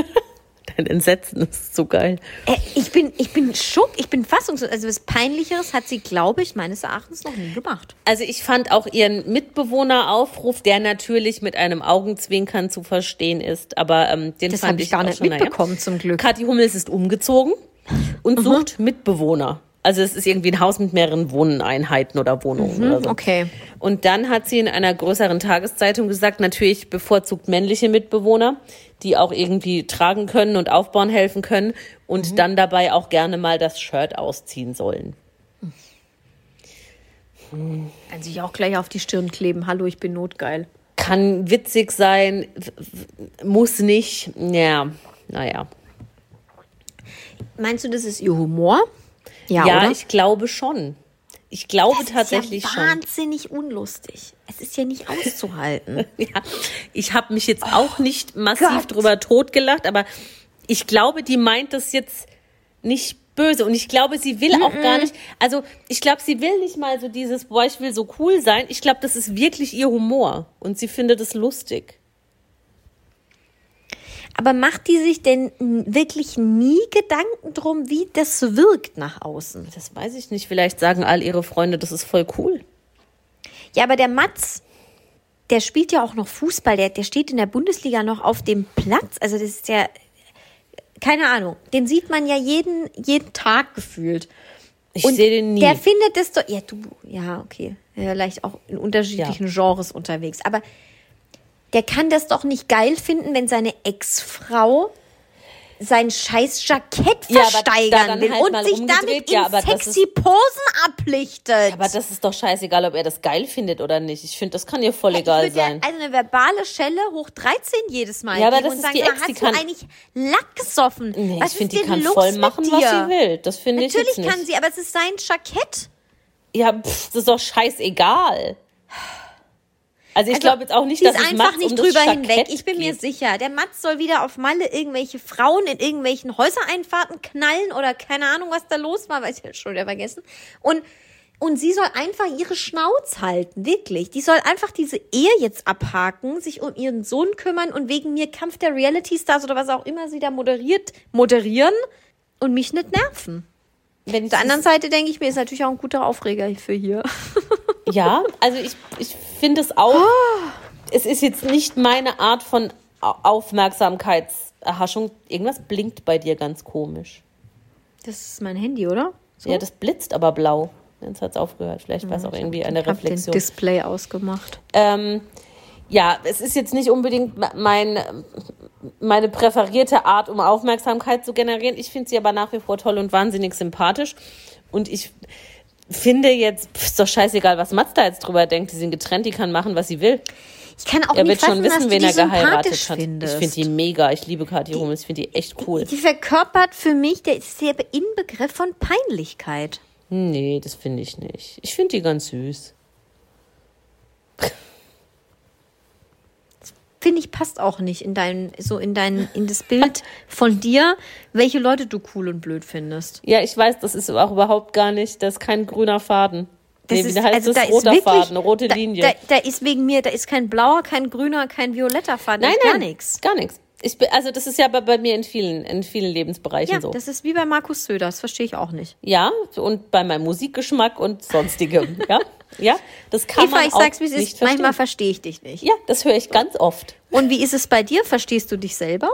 Dein Entsetzen ist so geil. Äh, ich bin, ich bin schock, ich bin fassungslos. Also was Peinlicheres hat sie, glaube ich, meines Erachtens noch nie gemacht. Also ich fand auch ihren Mitbewohneraufruf, der natürlich mit einem Augenzwinkern zu verstehen ist, aber ähm, den Das fand ich ich gar nicht schon, mitbekommen, zum Glück. Kathi Hummels ist umgezogen und sucht Mitbewohner. Also es ist irgendwie ein Haus mit mehreren Wohneinheiten oder Wohnungen oder so. Mhm, okay. Und dann hat sie in einer größeren Tageszeitung gesagt, natürlich bevorzugt männliche Mitbewohner, die auch irgendwie tragen können und aufbauen helfen können und Mhm. dann dabei auch gerne mal das Shirt ausziehen sollen. Kann sich auch gleich auf die Stirn kleben. Hallo, ich bin notgeil. Kann witzig sein, muss nicht. Ja, naja. Meinst du, das ist ihr Humor? Ja, oder? ich glaube schon. Ich glaube das tatsächlich ist ja schon. wahnsinnig unlustig. Es ist ja nicht auszuhalten. Ja, ich habe mich jetzt auch nicht massiv Gott. drüber totgelacht, aber ich glaube, die meint das jetzt nicht böse. Und ich glaube, sie will auch gar nicht, also ich glaube, sie will nicht mal so dieses, boah, ich will so cool sein. Ich glaube, das ist wirklich ihr Humor. Und sie findet es lustig. Aber macht die sich denn wirklich nie Gedanken drum, wie das wirkt nach außen? Das weiß ich nicht. Vielleicht sagen all ihre Freunde, das ist voll cool. Ja, aber der Mats, der spielt ja auch noch Fußball. Der, der steht in der Bundesliga noch auf dem Platz. Also das ist ja, keine Ahnung. Den sieht man ja jeden, jeden Tag gefühlt. Ich sehe den nie. Der findet das doch, ja, du, ja, okay. Ja, Vielleicht auch in unterschiedlichen Genres unterwegs. Aber der kann das doch nicht geil finden, wenn seine Ex-Frau sein scheiß Jackett Ja, versteigern da will halt und sich damit Ja, in sexy Posen ablichtet. aber das ist doch scheißegal, ob er das geil findet oder nicht. Ich finde, das kann ihr voll Ich egal sein. Ja, also eine verbale Schelle hoch 13 jedes Mal Ja, aber das ist sagen, die Ex, die hast kann- du eigentlich Lack gesoffen? Nee, was ich finde, ist die kann los voll machen, was sie will. Das finde ich Natürlich kann sie, aber es ist sein Jackett. Ja, pff, das ist doch scheißegal. Also ich Also, glaube jetzt auch nicht, dass ist es einfach Mats nicht um drüber hinweg. Ich bin mir geht. sicher. Der Mats soll wieder auf Malle irgendwelche Frauen in irgendwelchen Häusereinfahrten knallen oder keine Ahnung, was da los war, weiß ich jetzt schon wieder vergessen. Und, und sie soll einfach ihre Schnauz halten, wirklich. Die soll einfach diese Ehe jetzt abhaken, sich um ihren Sohn kümmern und wegen mir Kampf der Reality Stars oder was auch immer sie da moderiert, moderieren und mich nicht nerven. Wenn Auf der anderen Seite denke ich mir, ist natürlich auch ein guter Aufreger für hier. Ja, also ich, ich finde es auch, es ist jetzt nicht meine Art von Au- Aufmerksamkeitserhaschung. Irgendwas blinkt bei dir ganz komisch. Das ist mein Handy, oder? So? Ja, das blitzt aber blau. Jetzt hat es aufgehört. Vielleicht war es auch irgendwie eine ich habe Reflexion. Display ausgemacht. Ähm, ja, es ist jetzt nicht unbedingt mein, meine präferierte Art, um Aufmerksamkeit zu generieren. Ich finde sie aber nach wie vor toll und wahnsinnig sympathisch. Und ich finde jetzt, pf, ist doch scheißegal, was Mats da jetzt drüber denkt. Die sind getrennt, die kann machen, was sie will. Ich kann auch Er nicht wird schon fassen, dass wissen, wen er geheiratet hat. Findest. Ich finde die mega. Ich liebe Kathi Hummels. Ich finde die echt cool. Die verkörpert für mich, der ist der Inbegriff von Peinlichkeit. Nee, das finde ich nicht. Ich finde die ganz süß. Finde ich passt auch nicht in dein, so in dein, in das Bild von dir, welche Leute du cool und blöd findest. Ja, ich weiß, das ist auch überhaupt gar nicht, das ist kein grüner Faden. Das nee, ist, heißt also das? da ist Roter wirklich, Faden, eine rote da, Linie. Da, da ist wegen mir, da ist kein blauer, kein grüner, kein violetter Faden, nein, nein, gar nichts. Gar nichts. Ich bin, also das ist ja bei, bei mir in vielen, in vielen Lebensbereichen Ja, so. das ist wie bei Markus Söder, das verstehe ich auch nicht. Ja, und bei meinem Musikgeschmack und sonstigem. ja, ja, das kann Eva, man ich auch sag's wie es nicht ist, verstehen. manchmal verstehe ich dich nicht. Ja, das höre ich ganz oft. Und wie ist es bei dir? Verstehst du dich selber?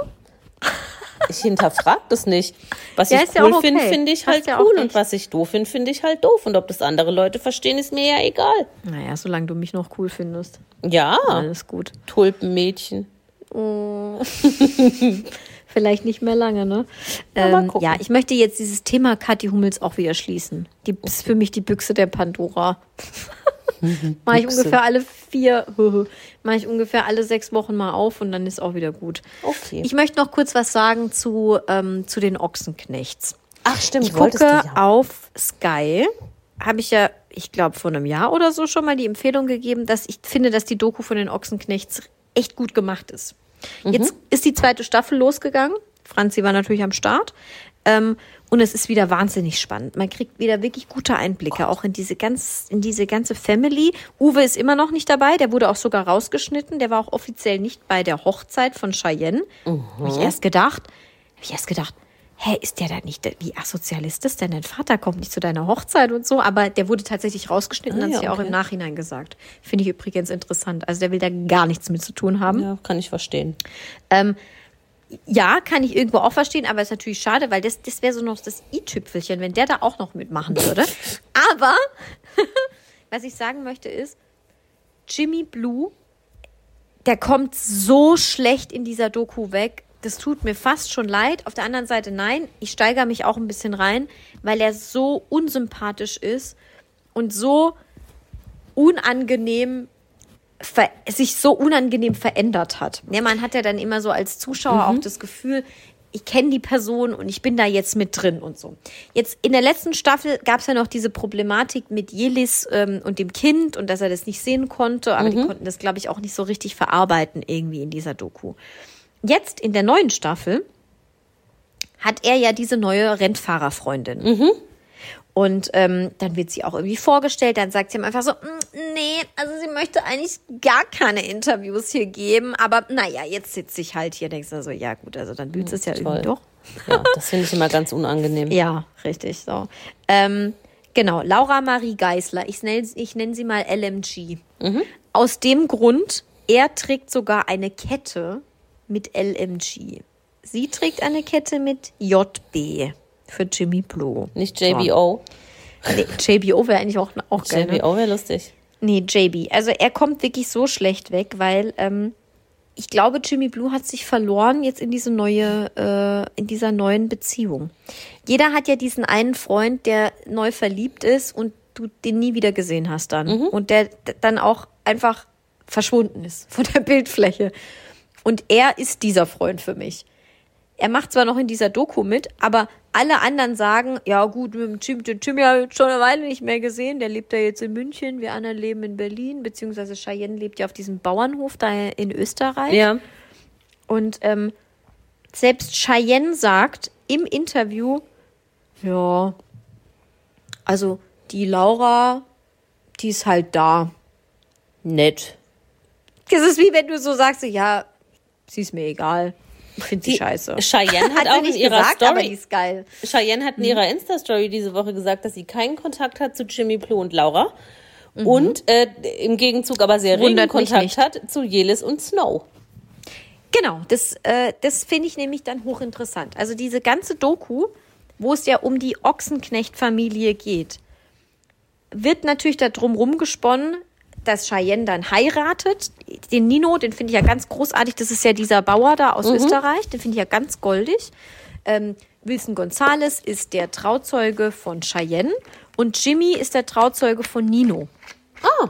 Ich hinterfrage das nicht. Was Ja, ich ja cool auch okay. finde, finde ich Hast halt ja cool. recht. Und was ich doof finde, finde ich halt doof. Und ob das andere Leute verstehen, ist mir ja egal. Naja, solange du mich noch cool findest. Ja, Alles gut. Tulpenmädchen. Vielleicht nicht mehr lange, ne? Ähm, ja, ich möchte jetzt dieses Thema Kathi Hummels auch wieder schließen. Die ist für mich die Büchse der Pandora. Mache ich ungefähr alle vier, mache ich ungefähr alle sechs Wochen mal auf und dann ist auch wieder gut. Okay. Ich möchte noch kurz was sagen zu, ähm, zu den Ochsenknechts. Ach, stimmt. Ich gucke ja. auf Sky, habe ich ja, ich glaube, vor einem Jahr oder so schon mal die Empfehlung gegeben, dass ich finde, dass die Doku von den Ochsenknechts echt gut gemacht ist. Mhm. Jetzt ist die zweite Staffel losgegangen. Franzi war natürlich am Start. Ähm, und es ist wieder wahnsinnig spannend. Man kriegt wieder wirklich gute Einblicke, auch in diese ganz, in diese ganze Family. Uwe ist immer noch nicht dabei, der wurde auch sogar rausgeschnitten. Der war auch offiziell nicht bei der Hochzeit von Cheyenne. Habe ich erst gedacht, habe ich erst gedacht, hä, ist der da nicht, wie asozial ist das denn? Dein Vater kommt nicht zu deiner Hochzeit und so, aber der wurde tatsächlich rausgeschnitten, Ah, hat ja, sich auch okay. im Nachhinein gesagt. Finde ich übrigens interessant. Also der will da gar nichts mit zu tun haben. Ja, kann ich verstehen. Ähm, ja, kann ich irgendwo auch verstehen, aber ist natürlich schade, weil das, das wäre so noch das i-Tüpfelchen, wenn der da auch noch mitmachen würde. Aber was ich sagen möchte ist, Jimmy Blue, der kommt so schlecht in dieser Doku weg. Das tut mir fast schon leid. Auf der anderen Seite nein, ich steigere mich auch ein bisschen rein, weil er so unsympathisch ist und so unangenehm sich so unangenehm verändert hat. Ja, man hat ja dann immer so als Zuschauer auch das Gefühl, ich kenne die Person und ich bin da jetzt mit drin und so. Jetzt in der letzten Staffel gab es ja noch diese Problematik mit Jelis ähm, und dem Kind und dass er das nicht sehen konnte, aber die konnten das, glaube ich, auch nicht so richtig verarbeiten irgendwie in dieser Doku. Jetzt in der neuen Staffel hat er ja diese neue Rennfahrerfreundin. Und ähm, dann wird sie auch irgendwie vorgestellt. Dann sagt sie ihm einfach so, "Mm, nee, also sie möchte eigentlich gar keine Interviews hier geben. Aber naja, jetzt sitze ich halt hier. Denkst du so, ja gut, also dann willst du es ja irgendwie doch. Ja, das finde ich immer ganz unangenehm. Ja, richtig so. Ähm, genau, Laura Marie Geisler. Ich nenne, ich nenne sie mal LMG. Aus dem Grund, er trägt sogar eine Kette mit LMG. Sie trägt eine Kette mit JB für Jimmy Blue. Nicht JBO. Nee, JBO wäre eigentlich auch, auch geil. Ne? JBO wäre lustig. Nee, JB. Also er kommt wirklich so schlecht weg, weil ähm, ich glaube, Jimmy Blue hat sich verloren jetzt in diese neue, äh, in dieser neuen Beziehung. Jeder hat ja diesen einen Freund, der neu verliebt ist und du den nie wieder gesehen hast dann. Und der dann auch einfach verschwunden ist von der Bildfläche. Und er ist dieser Freund für mich. er macht zwar noch in dieser Doku mit, aber alle anderen sagen, ja gut, mit dem Jim, den habe ich schon eine Weile nicht mehr gesehen, der lebt ja jetzt in München, wir anderen leben in Berlin, beziehungsweise Cheyenne lebt ja auf diesem Bauernhof da in Österreich. Ja. Und ähm, selbst Cheyenne sagt im Interview, ja, also die Laura, die ist halt da. Nett. Das ist wie wenn du so sagst, ja, sie ist mir egal. Ich finde sie scheiße. Cheyenne hat, Hat auch in ihrer gesagt, aber die Story. ist geil. Cheyenne hat in ihrer Insta-Story diese Woche gesagt, dass sie keinen Kontakt hat zu Jimmy Plo und Laura. Und äh, im Gegenzug aber sehr regen Mhm. Kontakt hat zu Jelis und Snow. Genau, das, äh, das finde ich nämlich dann hochinteressant. Also diese ganze Doku, wo es ja um die Ochsenknecht-Familie geht, wird natürlich darum rumgesponnen, dass Cheyenne dann heiratet. Den Nino, den finde ich ja ganz großartig. Das ist ja dieser Bauer da aus Österreich. Den finde ich ja ganz goldig. Ähm, Wilson Gonzales ist der Trauzeuge von Cheyenne und Jimmy ist der Trauzeuge von Nino. Ah,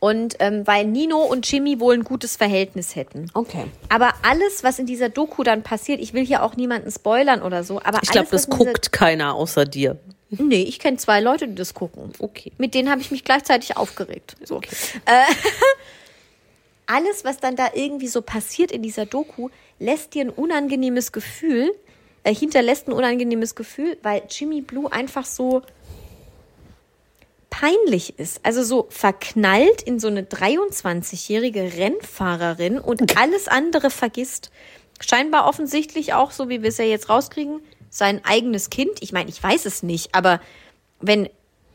Und ähm, weil Nino und Jimmy wohl ein gutes Verhältnis hätten. okay. Aber alles, was in dieser Doku dann passiert, ich will hier auch niemanden spoilern oder so, aber Ich glaube, das guckt keiner außer dir. Nee, ich kenne zwei Leute, die das gucken. Okay. Mit denen habe ich mich gleichzeitig aufgeregt. So. Äh, alles, was dann da irgendwie so passiert in dieser Doku, lässt dir ein unangenehmes Gefühl, äh, hinterlässt ein unangenehmes Gefühl, weil Jimmy Blue einfach so peinlich ist. Also so verknallt in so eine 23-jährige Rennfahrerin und alles andere vergisst. Scheinbar offensichtlich auch, so wie wir es ja jetzt rauskriegen, sein eigenes Kind. Ich meine, ich weiß es nicht, aber wenn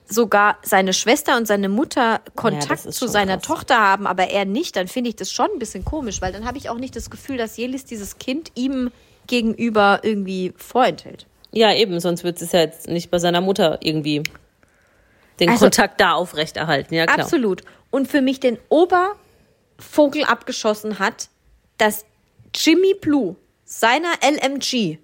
sogar seine Schwester und seine Mutter Kontakt ist zu seiner krass. Tochter haben, aber er nicht, dann finde ich das schon ein bisschen komisch, weil dann habe ich auch nicht das Gefühl, dass Jelis dieses Kind ihm gegenüber irgendwie vorenthält. Ja, eben, sonst wird es ja jetzt nicht bei seiner Mutter irgendwie den Also- Kontakt da aufrechterhalten. Ja, klar. Absolut. Und für mich den Obervogel abgeschossen hat, dass Jimmy Blue seiner LMG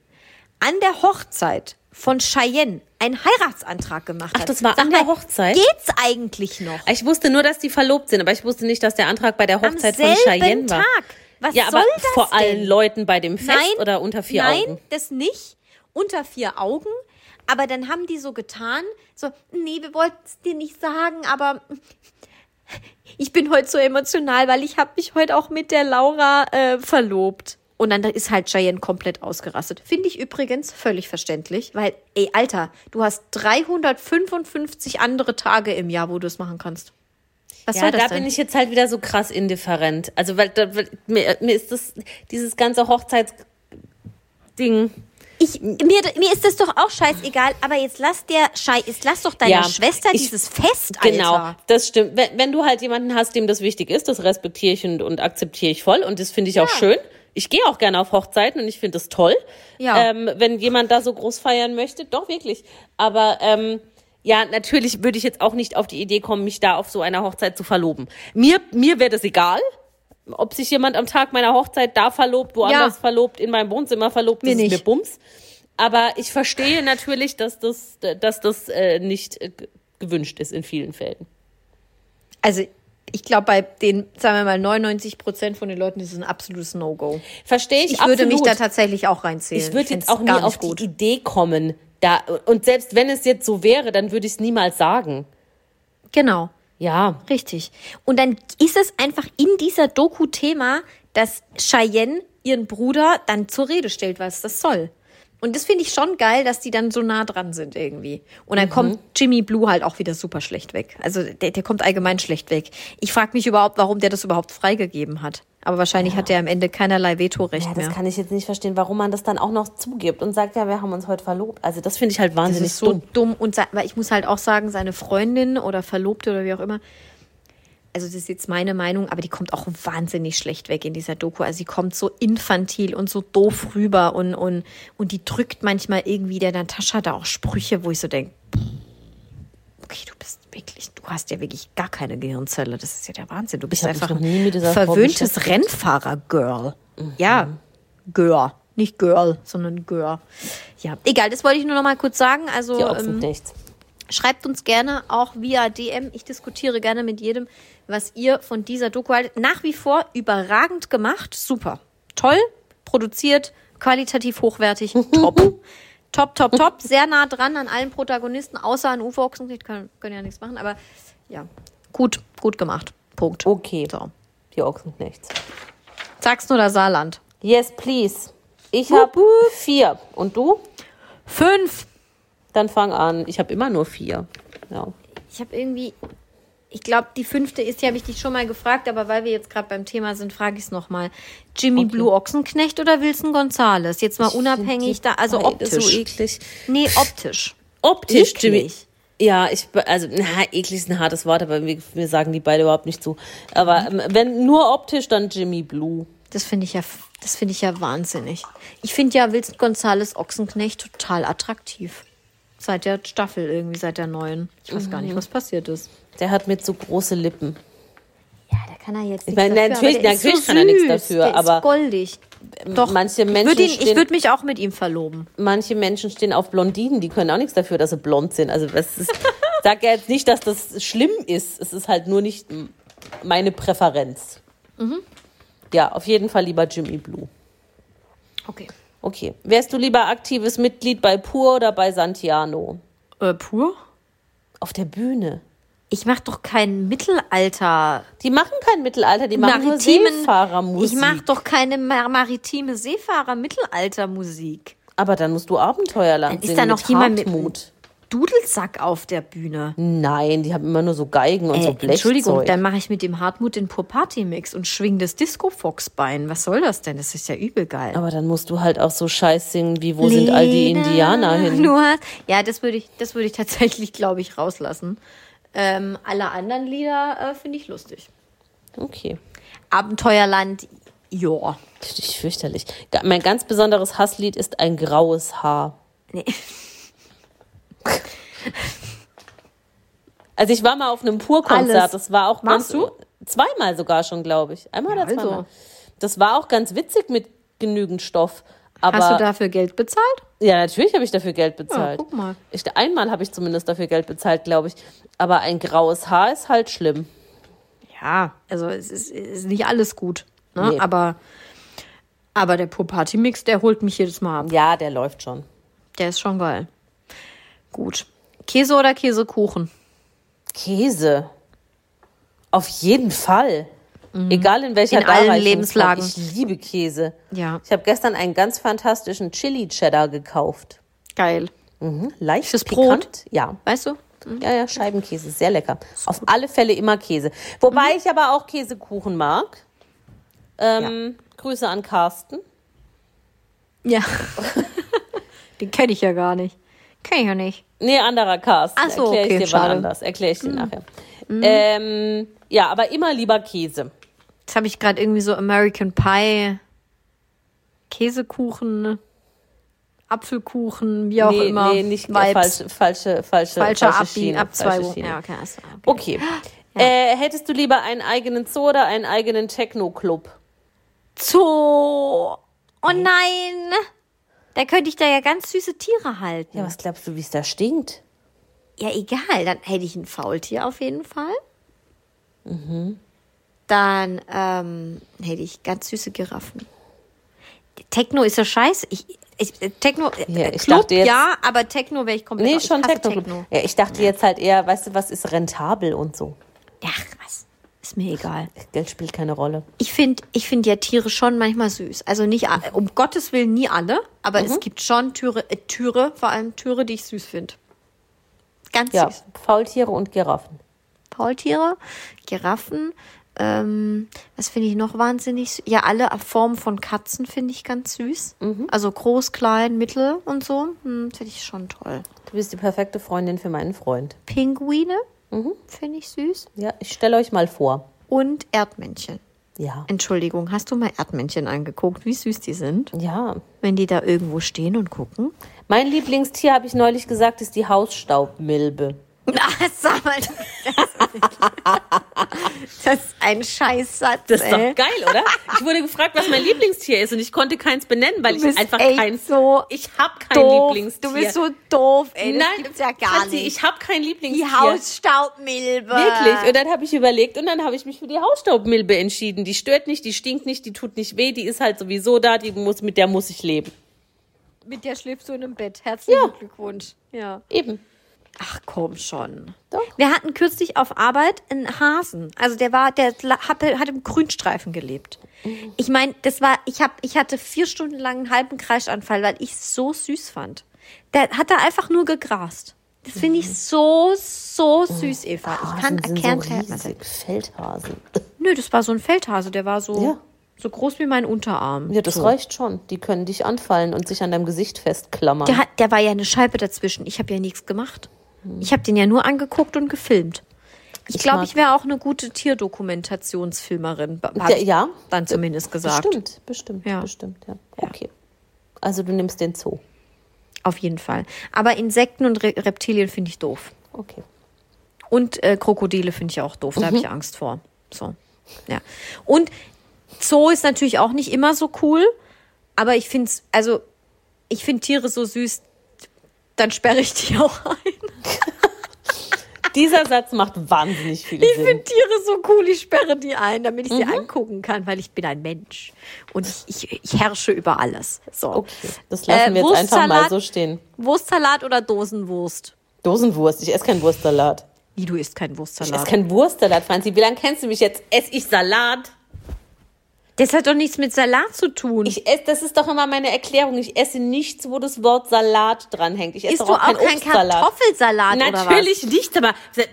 an der Hochzeit von Cheyenne einen Heiratsantrag gemacht Ach, hat. das war Sag an der mal, Hochzeit? Geht's eigentlich noch? Ich wusste nur, dass die verlobt sind, aber ich wusste nicht, dass der Antrag bei der Hochzeit von Cheyenne war. Tag. Was ja, soll aber das vor allen denn? Leuten bei dem Fest Nein, oder unter vier nein, Augen? das nicht. Unter vier Augen. Aber dann haben die so getan, so, nee, wir wollten es dir nicht sagen, aber ich bin heute so emotional, weil ich habe mich heute auch mit der Laura äh, verlobt. Und dann ist halt Cheyenne komplett ausgerastet. Finde ich übrigens völlig verständlich, weil, ey, Alter, du hast 355 andere Tage im Jahr, wo du es machen kannst. Was Ja, da denn? bin ich jetzt halt wieder so krass indifferent. Also, weil, da, weil mir, mir ist das, dieses ganze Hochzeitsding. Ich, mir, mir ist das doch auch scheißegal, aber jetzt lass der Schei, jetzt lass doch deiner Ja, Schwester ich- dieses Fest, Alter. Genau, das stimmt. Wenn, wenn du halt jemanden hast, dem das wichtig ist, das respektiere ich und, und akzeptiere ich voll und das finde ich auch schön. Ich gehe auch gerne auf Hochzeiten und ich finde das toll. Ja. Ähm, wenn jemand da so groß feiern möchte, doch wirklich. Aber ähm, ja, natürlich würde ich jetzt auch nicht auf die Idee kommen, mich da auf so einer Hochzeit zu verloben. Mir, mir wäre das egal. Ob sich jemand am Tag meiner Hochzeit da verlobt, woanders Ja. verlobt, in meinem Wohnzimmer verlobt, Mir das ist nicht. mir Bums. Aber ich verstehe natürlich, dass das, dass das äh, nicht äh, gewünscht ist in vielen Fällen. Also, ich glaube, bei den, sagen wir mal, 99 Prozent von den Leuten ist es ein absolutes No-Go. Verstehe ich, Ich würde mich absolut. da tatsächlich auch reinzählen. Ich würde jetzt auch nie auf nicht die Idee kommen. Da, und selbst wenn es jetzt so wäre, dann würde ich es niemals sagen. Genau. Ja. Richtig. Und dann ist es einfach in dieser Doku Thema, dass Cheyenne ihren Bruder dann zur Rede stellt, was das soll. Und das finde ich schon geil, dass die dann so nah dran sind irgendwie. Und dann kommt Jimmy Blue halt auch wieder super schlecht weg. Also der, der kommt allgemein schlecht weg. Ich frage mich überhaupt, warum der das überhaupt freigegeben hat. Aber wahrscheinlich hat er am Ende keinerlei Vetorecht Ja, das mehr. kann ich jetzt nicht verstehen, warum man das dann auch noch zugibt und sagt, ja, wir haben uns heute verlobt. Also das finde ich halt Das wahnsinnig ist so dumm. dumm. Und weil ich muss halt auch sagen, seine Freundin oder Verlobte oder wie auch immer, also das ist jetzt meine Meinung, aber die kommt auch wahnsinnig schlecht weg in dieser Doku. Also sie kommt so infantil und so doof rüber und, und, und die drückt manchmal irgendwie der Natascha da auch Sprüche, wo ich so denke, okay, du bist wirklich, du hast ja wirklich gar keine Gehirnzelle. Das ist ja der Wahnsinn. Du bist einfach ein verwöhntes. Rennfahrer-Girl. Ja, Girl. Nicht Girl, sondern Girl. Ja, egal, das wollte ich nur noch mal kurz sagen. Also, ähm, Ochsenknechts. Schreibt uns gerne auch via DM. Ich diskutiere gerne mit jedem, was ihr von dieser Doku haltet. Nach wie vor überragend gemacht. Super. Toll, produziert, qualitativ hochwertig, top. top, top, top. Sehr nah dran an allen Protagonisten, außer an Uwe Ochsenknecht, können, können ja nichts machen, aber ja, gut, gut gemacht. Punkt. Okay. So. Die Ochsenknechts. Sachsen oder Saarland? Yes, please. Ich habe vier. Und du? Fünf. Dann fang an. Ich habe immer nur vier. Ja. Ich habe irgendwie, ich glaube, die fünfte ist, die habe ich dich schon mal gefragt, aber weil wir jetzt gerade beim Thema sind, frage ich es nochmal. Jimmy Blue Ochsenknecht oder Wilson Gonzales? Jetzt mal unabhängig da, also optisch. So eklig. nee, optisch. Optisch, Eklig. Jimmy. Ja, ich, also, na, eklig ist ein hartes Wort, aber wir, wir sagen die beide überhaupt nicht zu. Aber ähm, wenn nur optisch, dann Jimmy Blue. Das finde ich ja, das finde ich ja wahnsinnig. Ich finde ja Wilson Gonzales Ochsenknecht total attraktiv. Seit der Staffel irgendwie, seit der neuen. Ich weiß Mhm. gar nicht, was passiert ist. Der hat mir zu große Lippen. Ja, da kann er jetzt Ich nichts meine, dafür, natürlich- aber der ist natürlich so kann er nichts dafür, der aber- ist goldig. Doch, manche ich Menschen ich würde mich auch mit ihm verloben. Manche Menschen stehen auf Blondinen, die können auch nichts dafür, dass sie blond sind. Also das ist, sag ja jetzt nicht, dass das schlimm ist. Es ist halt nur nicht meine Präferenz. Ja, auf jeden Fall lieber Jimmy Blue. Okay. Okay. Wärst du lieber aktives Mitglied bei Pur oder bei Santiano? Äh, pur? Auf der Bühne. Ich mache doch kein Mittelalter. Die machen kein Mittelalter, die machen maritimen- Seefahrermusik. Ich mache doch keine mar maritime Seefahrer-Mittelalter-Musik. Aber dann musst du Abenteuerland Dann ist da noch mit jemand mit- Hartmut. Dudelsack auf der Bühne. Nein, die haben immer nur so Geigen und Äh, so Blechzeug. Entschuldigung, dann mache ich mit dem Hartmut den Pur-Party-Mix und schwing das Disco-Fox-Bein. Was soll das denn? Das ist ja übel geil. Aber dann musst du halt auch so Scheiß singen, wie wo sind all die Lena Indianer hin? Nur, ja, das würde ich, das würde ich tatsächlich, glaube ich, rauslassen. Ähm, alle anderen Lieder äh, finde ich lustig. Okay. Abenteuerland, ja. Fürchterlich. Mein ganz besonderes Hasslied ist ein graues Haar. Nee. Also ich war mal auf einem Pur-Konzert, das war auch Warst ganz, du? zweimal sogar schon, glaube ich. Einmal Ja, oder zweimal. also. Das war auch ganz witzig mit genügend Stoff. Aber Hast du dafür Geld bezahlt? ja, natürlich habe ich dafür Geld bezahlt. Ja, guck mal. Ich, einmal habe ich zumindest dafür Geld bezahlt, glaube ich. Aber ein graues Haar ist halt schlimm. Ja, also es ist, ist nicht alles gut. Ne? Nee. Aber, aber der Pur-Party-Mix, der holt mich jedes Mal ab. Ja, der läuft schon. Der ist schon geil. Gut. Käse oder Käsekuchen? Käse. Auf jeden Fall. Egal in welcher Mhm. In allen. Lebenslagen. Ich liebe Käse. Ja. Ich habe gestern einen ganz fantastischen Chili Cheddar gekauft. Geil. Mhm. Leicht Fürs pikant. Brot? Ja. Weißt du? Ja, ja, Scheibenkäse, sehr lecker. Auf alle Fälle immer Käse. Wobei ich aber auch Käsekuchen mag. Ähm, Grüße an Carsten. Ja. Den kenne ich ja gar nicht. Kenn ich ja nicht. Nee, anderer Carsten. Ach so, Erkläre ich okay, dir schade. anders. Erkläre ich dir nachher. Ähm, ja, aber immer lieber Käse. Jetzt habe ich gerade irgendwie so American Pie, Käsekuchen, Apfelkuchen, wie auch nee, immer. nee, nicht falsche, falsche, falsche, Falscher falsche Abbiegen, Schiene, Abzweigung. falsche. Ja, okay, also, okay. Okay. Äh, hättest du lieber einen eigenen Zoo oder einen eigenen Techno-Club? Zoo. Oh nein. Da könnte ich da ja ganz süße Tiere halten. Ja, was glaubst du, wie es da stinkt? Ja, egal. Dann hätte ich ein Faultier auf jeden Fall. Dann ähm, hätte ich ganz süße Giraffen. Techno ist ja scheiße. Ich, ich, äh, Techno, äh, Ja, ich Club, dachte jetzt- ja, aber Techno wäre ich komplett Nee, schon Techno-Club. Techno. Ja, ich dachte jetzt halt eher, weißt du, was ist rentabel und so. Ach, was? Ist mir egal. Geld spielt keine Rolle. Ich finde ich find ja Tiere schon manchmal süß. Also nicht, um Gottes Willen nie alle, aber Mhm. es gibt schon Türe, äh, Türe, vor allem Türe, die ich süß finde. Ganz Ja, süß. Faultiere und Giraffen. Faultiere, Giraffen, ähm, was finde ich noch wahnsinnig? Ja, alle Formen von Katzen finde ich ganz süß. Mhm. Also groß, klein, mittel und so. Hm, finde ich schon toll. Du bist die perfekte Freundin für meinen Freund. Pinguine Mhm. finde ich süß. Ja, ich stelle euch mal vor. Und Erdmännchen. Ja. Entschuldigung, hast du mal Erdmännchen angeguckt, wie süß die sind? Ja. Wenn die da irgendwo stehen und gucken. Mein Lieblingstier, habe ich neulich gesagt, ist die Hausstaubmilbe. Na, sag mal. Das ist ein Scheißsatz. Das ist ey. doch geil, oder? Ich wurde gefragt, was mein Lieblingstier ist und ich konnte keins benennen, weil Du ich einfach echt kein so ich habe kein doof. Lieblingstier. Du bist so doof, ey. Das Nein, gibt's ja gar Franzi, nicht. ich habe kein Lieblingstier. Die Hausstaubmilbe. Wirklich. Und dann habe ich überlegt und dann habe ich mich für die Hausstaubmilbe entschieden. Die stört nicht, die stinkt nicht, die tut nicht weh, die ist halt sowieso da, die muss, mit der muss ich leben. Mit der schläfst du in einem Bett. Herzlichen Ja. Glückwunsch. Ja. Eben. Ach komm schon. Doch. Wir hatten kürzlich auf Arbeit einen Hasen. Also der war, der hat, hat im Grünstreifen gelebt. Ich meine, das war, ich hab, ich hatte vier Stunden lang einen halben Kreischanfall, weil ich es so süß fand. Der hat da einfach nur gegrast. Das finde ich so, so süß, Eva. Ich kann Hasen erkennen, so riesig. Feldhasen. Nö, das war so ein Feldhase, der war so, Ja. so groß wie mein Unterarm. Ja, das so. reicht schon. Die können dich anfallen und sich an deinem Gesicht festklammern. Der, hat, der war ja eine Scheibe dazwischen. Ich habe ja nichts gemacht. Ich habe den ja nur angeguckt und gefilmt. Ich Ich glaube, mag- ich wäre auch eine gute Tierdokumentationsfilmerin. Der- ja. Dann zumindest gesagt. Bestimmt, bestimmt, Ja. bestimmt, ja. Okay. Also du nimmst den Zoo. Auf jeden Fall. Aber Insekten und Re Reptilien finde ich doof. Okay. Und äh, Krokodile finde ich auch doof. Da habe Mhm. ich Angst vor. So. Ja. Und Zoo ist natürlich auch nicht immer so cool. Aber ich finde es, also, ich finde Tiere so süß, dann sperre ich die auch ein. Dieser Satz macht wahnsinnig viel Ich Sinn. finde Tiere so cool, ich sperre die ein, damit ich sie Mhm. angucken kann, weil ich bin ein Mensch. Und ich, ich, ich herrsche über alles. So. Okay, das lassen Äh, wir jetzt einfach mal so stehen. Wurstsalat oder Dosenwurst? Dosenwurst, ich esse keinen Wurstsalat. Wie, du isst keinen Ich Wurstsalat? esse keinen Wurstsalat, Franzi. Wie lange kennst du mich jetzt? Esse ich Salat? Das hat doch nichts mit Salat zu tun. Ich esse, das ist doch immer meine Erklärung. Ich esse nichts, wo das Wort Salat dranhängt. Ich esse Isst doch du auch keinen auch keinen Obstsalat. Kartoffelsalat oder was? Natürlich nicht, aber seit,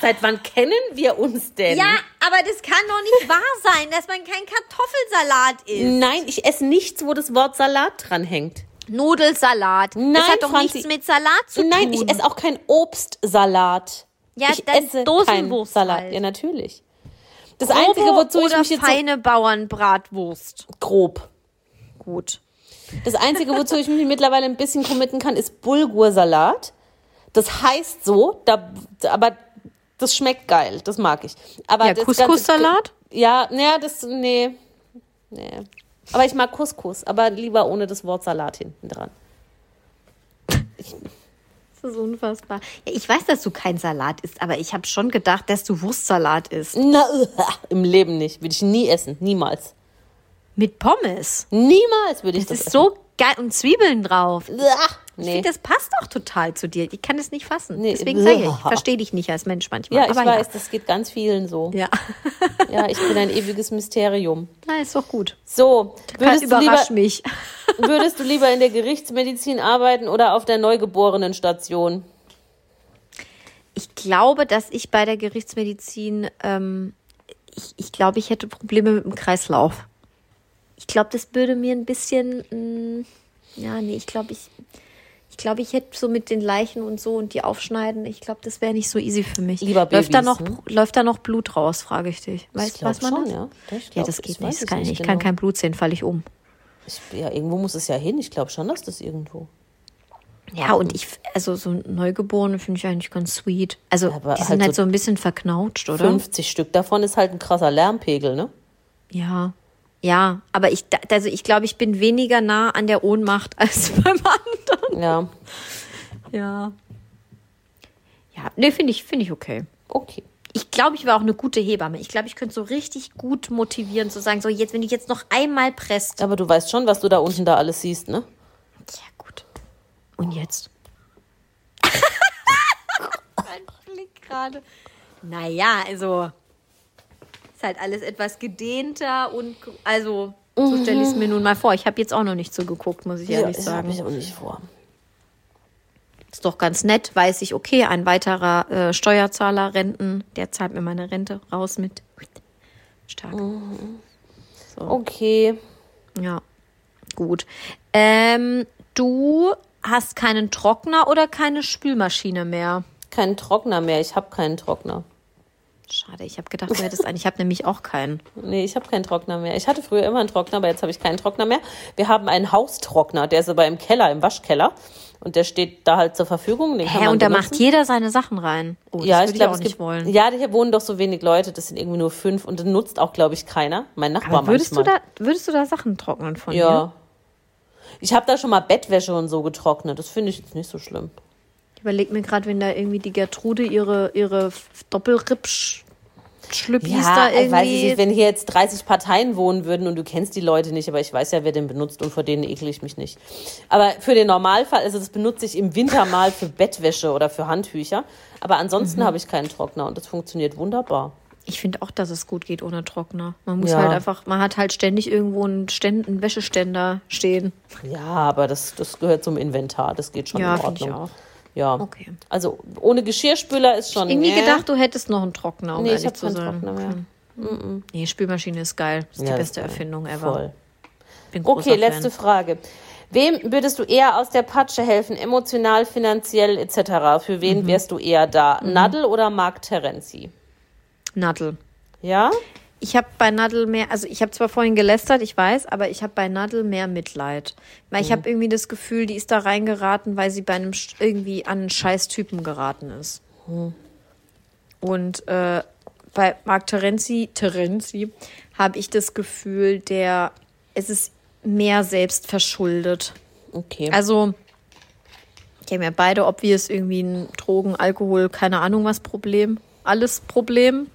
seit wann kennen wir uns denn? Ja, aber das kann doch nicht wahr sein, dass man kein Kartoffelsalat isst. Nein, ich esse nichts, wo das Wort Salat dranhängt. Nudelsalat. Nein, das hat doch Franzi. nichts mit Salat zu Nein, tun. ich esse auch keinen Obstsalat. Ja, ich esse Dosenwurst Salat. halt. Ja, natürlich. Das Grobe Einzige, wozu ich mich jetzt so feine Bauernbratwurst. grob. Gut. Das Einzige, wozu ich mich mittlerweile ein bisschen committen kann, ist Bulgursalat. Das heißt so, da, aber das schmeckt geil, das mag ich. Aber Ja, Couscous-Salat? Ja, naja, das, nee, nee. Aber ich mag Couscous, aber lieber ohne das Wort Salat hinten dran. Das ist unfassbar. Ja, ich weiß, dass du kein Salat isst, aber ich habe schon gedacht, dass du Wurstsalat isst. Na, im Leben nicht. Würde ich nie essen. Niemals. Mit Pommes. Niemals würde ich Das das, ist so geil. Und Zwiebeln drauf. Ich Nee. finde, das passt auch total zu dir. Ich kann es nicht fassen. Nee. Deswegen sage ich, ich verstehe dich nicht als Mensch manchmal. Ja, ich aber weiß, das geht ganz vielen so. Ja. Ja, ich bin ein ewiges Mysterium. Na, ist doch gut. So, würdest du, lieber, Überrasch mich. würdest du lieber in der Gerichtsmedizin arbeiten oder auf der Neugeborenenstation? Ich glaube, dass ich bei der Gerichtsmedizin, ähm, ich, ich glaube, ich hätte Probleme mit dem Kreislauf. Ich glaube, das würde mir ein bisschen, mh, ja, nee, ich glaube, ich, ich glaube, ich hätte so mit den Leichen und so und die aufschneiden, ich glaube, das wäre nicht so easy für mich. Lieber läuft da Babys, noch, ne? läuft da noch Blut raus, frage ich dich. Weißt du, was man schon, das? ja. Ich ja, das das geht nicht. Das ich kann, nicht ich kann genau. kein Blut sehen, falle ich um. Ich, ja, irgendwo muss es ja hin. Ich glaube schon, dass das irgendwo. Ja, und ich, also so Neugeborene finde ich eigentlich ganz sweet. Also, Aber die sind halt halt so so ein bisschen verknautscht, oder? 50 Stück davon ist halt ein krasser Lärmpegel, ne? Ja, ja, aber ich, also ich glaube, ich bin weniger nah an der Ohnmacht als beim anderen. Ja, Ja. Ja, nee, finde ich, finde ich okay. okay. Ich glaube, ich war auch eine gute Hebamme. Ich glaube, ich könnte so richtig gut motivieren, zu sagen, so jetzt, wenn du jetzt noch einmal presst. Aber du weißt schon, was du da unten da alles siehst, ne? Ja, gut. Und jetzt? mein Blick gerade. Naja, also ist halt alles etwas gedehnter und also so stelle ich es mir nun mal vor. Ich habe jetzt auch noch nicht so geguckt, muss ich ehrlich das sagen. ich auch nicht vor. Ist doch ganz nett, weiß ich, okay, ein weiterer äh, Steuerzahler, Renten, der zahlt mir meine Rente raus mit. Stark. Okay. Ja, gut. Ähm, du hast keinen Trockner oder keine Spülmaschine mehr? Keinen Trockner mehr. Ich habe keinen Trockner. Schade, ich habe gedacht, du hättest einen. Ich habe nämlich auch keinen. Nee, ich habe keinen Trockner mehr. Ich hatte früher immer einen Trockner, aber jetzt habe ich keinen Trockner mehr. Wir haben einen Haustrockner, der ist aber im Keller, im Waschkeller. Und der steht da halt zur Verfügung. Den Hä, und da macht jeder seine Sachen rein. Oh, das ja, würde ich glaube, es nicht gibt, wollen. ja, hier wohnen doch so wenig Leute, das sind irgendwie nur fünf und den nutzt auch, glaube ich, keiner. Mein Nachbar Aber würdest du, manchmal. da, würdest du da Sachen trocknen von dir? ja. Ich habe da schon mal Bettwäsche und so getrocknet. Das finde ich jetzt nicht so schlimm. Ich überlege mir gerade, wenn da irgendwie die Gertrude ihre, ihre Doppelripp-Schlüppis da ich irgendwie... weiß ich nicht, wenn hier jetzt 30 Parteien wohnen würden und du kennst die Leute nicht, aber ich weiß ja, wer den benutzt und vor denen ekle ich mich nicht. Aber für den Normalfall, also das benutze ich im Winter mal für Bettwäsche oder für Handtücher. Aber Mhm. ansonsten habe ich keinen Trockner und das funktioniert wunderbar. Ich finde auch, dass es gut geht ohne Trockner. Man muss Ja. halt einfach, man hat halt ständig irgendwo einen, Ständ, einen Wäscheständer stehen. Ja, aber das, das gehört zum Inventar. Das geht schon Ja, in finde ich Ordnung. auch. Ja. Okay. Also ohne Geschirrspüler ist schon. Irgendwie nee. gedacht, du hättest noch einen Trockner, um Nee, ich habe zu keinen sein. Trockner mehr. Okay. Nee, Spülmaschine ist geil. Ist Ja, die beste ist. Erfindung ever. Voll. Bin Okay, letzte Fan. Frage. Wem würdest du eher aus der Patsche helfen, emotional, finanziell etc.? Für Mhm. wen wärst du eher da? Nadel oder Marc Terenzi? Nadel. Ja? Ich habe bei Nadel mehr, also ich habe zwar vorhin gelästert, ich weiß, aber ich habe bei Nadel mehr Mitleid. Weil Mhm. ich habe irgendwie das Gefühl, die ist da reingeraten, weil sie bei einem irgendwie an einen scheiß Typen geraten ist. Mhm. Und äh, bei Marc Terenzi, Terenzi habe ich das Gefühl, der, es ist mehr selbst verschuldet. Okay. Also, die haben ja beide obvious irgendwie ein Drogen, Alkohol, keine Ahnung was Problem. Alles Problem.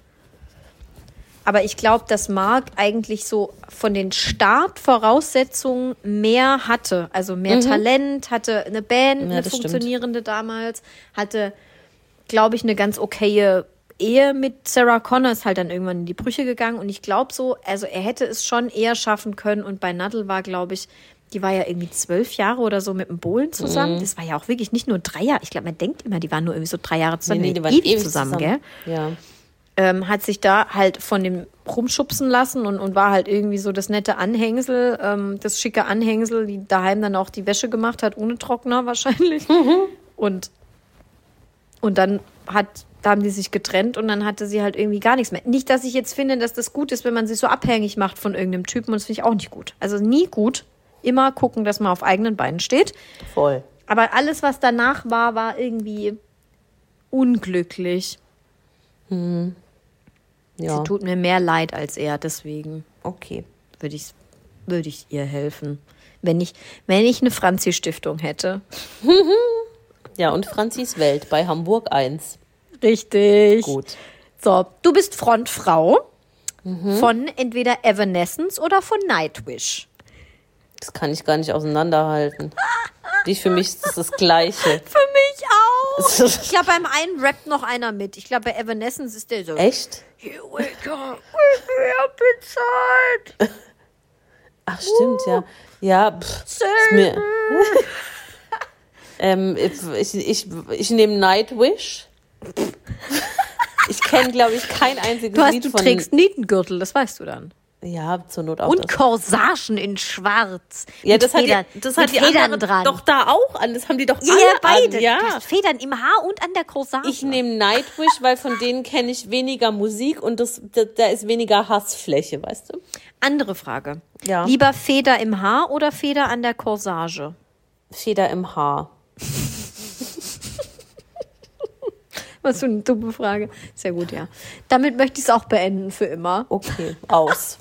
Aber ich glaube, dass Marc eigentlich so von den Startvoraussetzungen mehr hatte. Also mehr Talent, hatte eine Band, eine das stimmt. funktionierende damals, hatte, glaube ich, eine ganz okaye Ehe mit Sarah Connor, ist halt dann irgendwann in die Brüche gegangen. Und ich glaube so, also er hätte es schon eher schaffen können. Und bei Nadel war, glaube ich, die war ja irgendwie zwölf Jahre oder so mit dem Bohlen Mhm. zusammen. Das war ja auch wirklich nicht nur drei Jahre. Ich glaube, man denkt immer, die waren nur irgendwie so drei Jahre zusammen. Nee, nee, die waren ewig, zusammen, gell? Ja. Ähm, hat sich da halt von dem rumschubsen lassen und, und war halt irgendwie so das nette Anhängsel, ähm, das schicke Anhängsel, die daheim dann auch die Wäsche gemacht hat, ohne Trockner wahrscheinlich. Und, und dann hat, da haben die sich getrennt und dann hatte sie halt irgendwie gar nichts mehr. Nicht, dass ich jetzt finde, dass das gut ist, wenn man sich so abhängig macht von irgendeinem Typen und das finde ich auch nicht gut. Also nie gut. Immer gucken, dass man auf eigenen Beinen steht. Voll. Aber alles, was danach war, war irgendwie unglücklich. Ja. Sie tut mir mehr leid als er, deswegen Okay. würde ich, würde ich ihr helfen. Wenn ich, wenn ich eine Franzi-Stiftung hätte. Ja, und Franzis Welt bei Hamburg 1. Richtig. Gut. So, du bist Frontfrau von entweder Evanescence oder von Nightwish. Das kann ich gar nicht auseinanderhalten. Die für mich ist das das Gleiche. Für mich auch. Ich glaube, beim einen rappt noch einer mit. Ich glaube, bei Evanescence ist der so. Echt? You wake up with me up inside. Ach, stimmt, ja. Ja, pff, ist mir. ähm, ich, ich, ich nehme Nightwish. Ich kenne, glaube ich, kein einziges Du, hast, Lied du von. trägst Nietengürtel, das weißt du dann. Ja, zur Not auch Und das. Corsagen in schwarz. Ja, das hat, Federn, die, das mit hat die Federn andere dran. doch da auch an. Das haben die doch Ja, alle ja, beide. An. Ja. Federn im Haar und an der Corsage. Ich nehme Nightwish, weil von denen kenne ich weniger Musik und das, da, da ist weniger Hassfläche, weißt du? Andere Frage. Ja. Lieber Feder im Haar oder Feder an der Corsage? Feder im Haar. Was für eine dumme Frage. Sehr gut, ja. Damit möchte ich es auch beenden für immer. Okay, aus.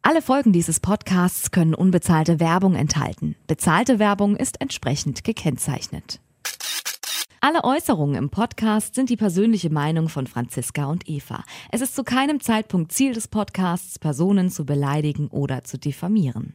Alle Folgen dieses Podcasts können unbezahlte Werbung enthalten. Bezahlte Werbung ist entsprechend gekennzeichnet. Alle Äußerungen im Podcast sind die persönliche Meinung von Franziska und Eva. Es ist zu keinem Zeitpunkt Ziel des Podcasts, Personen zu beleidigen oder zu diffamieren.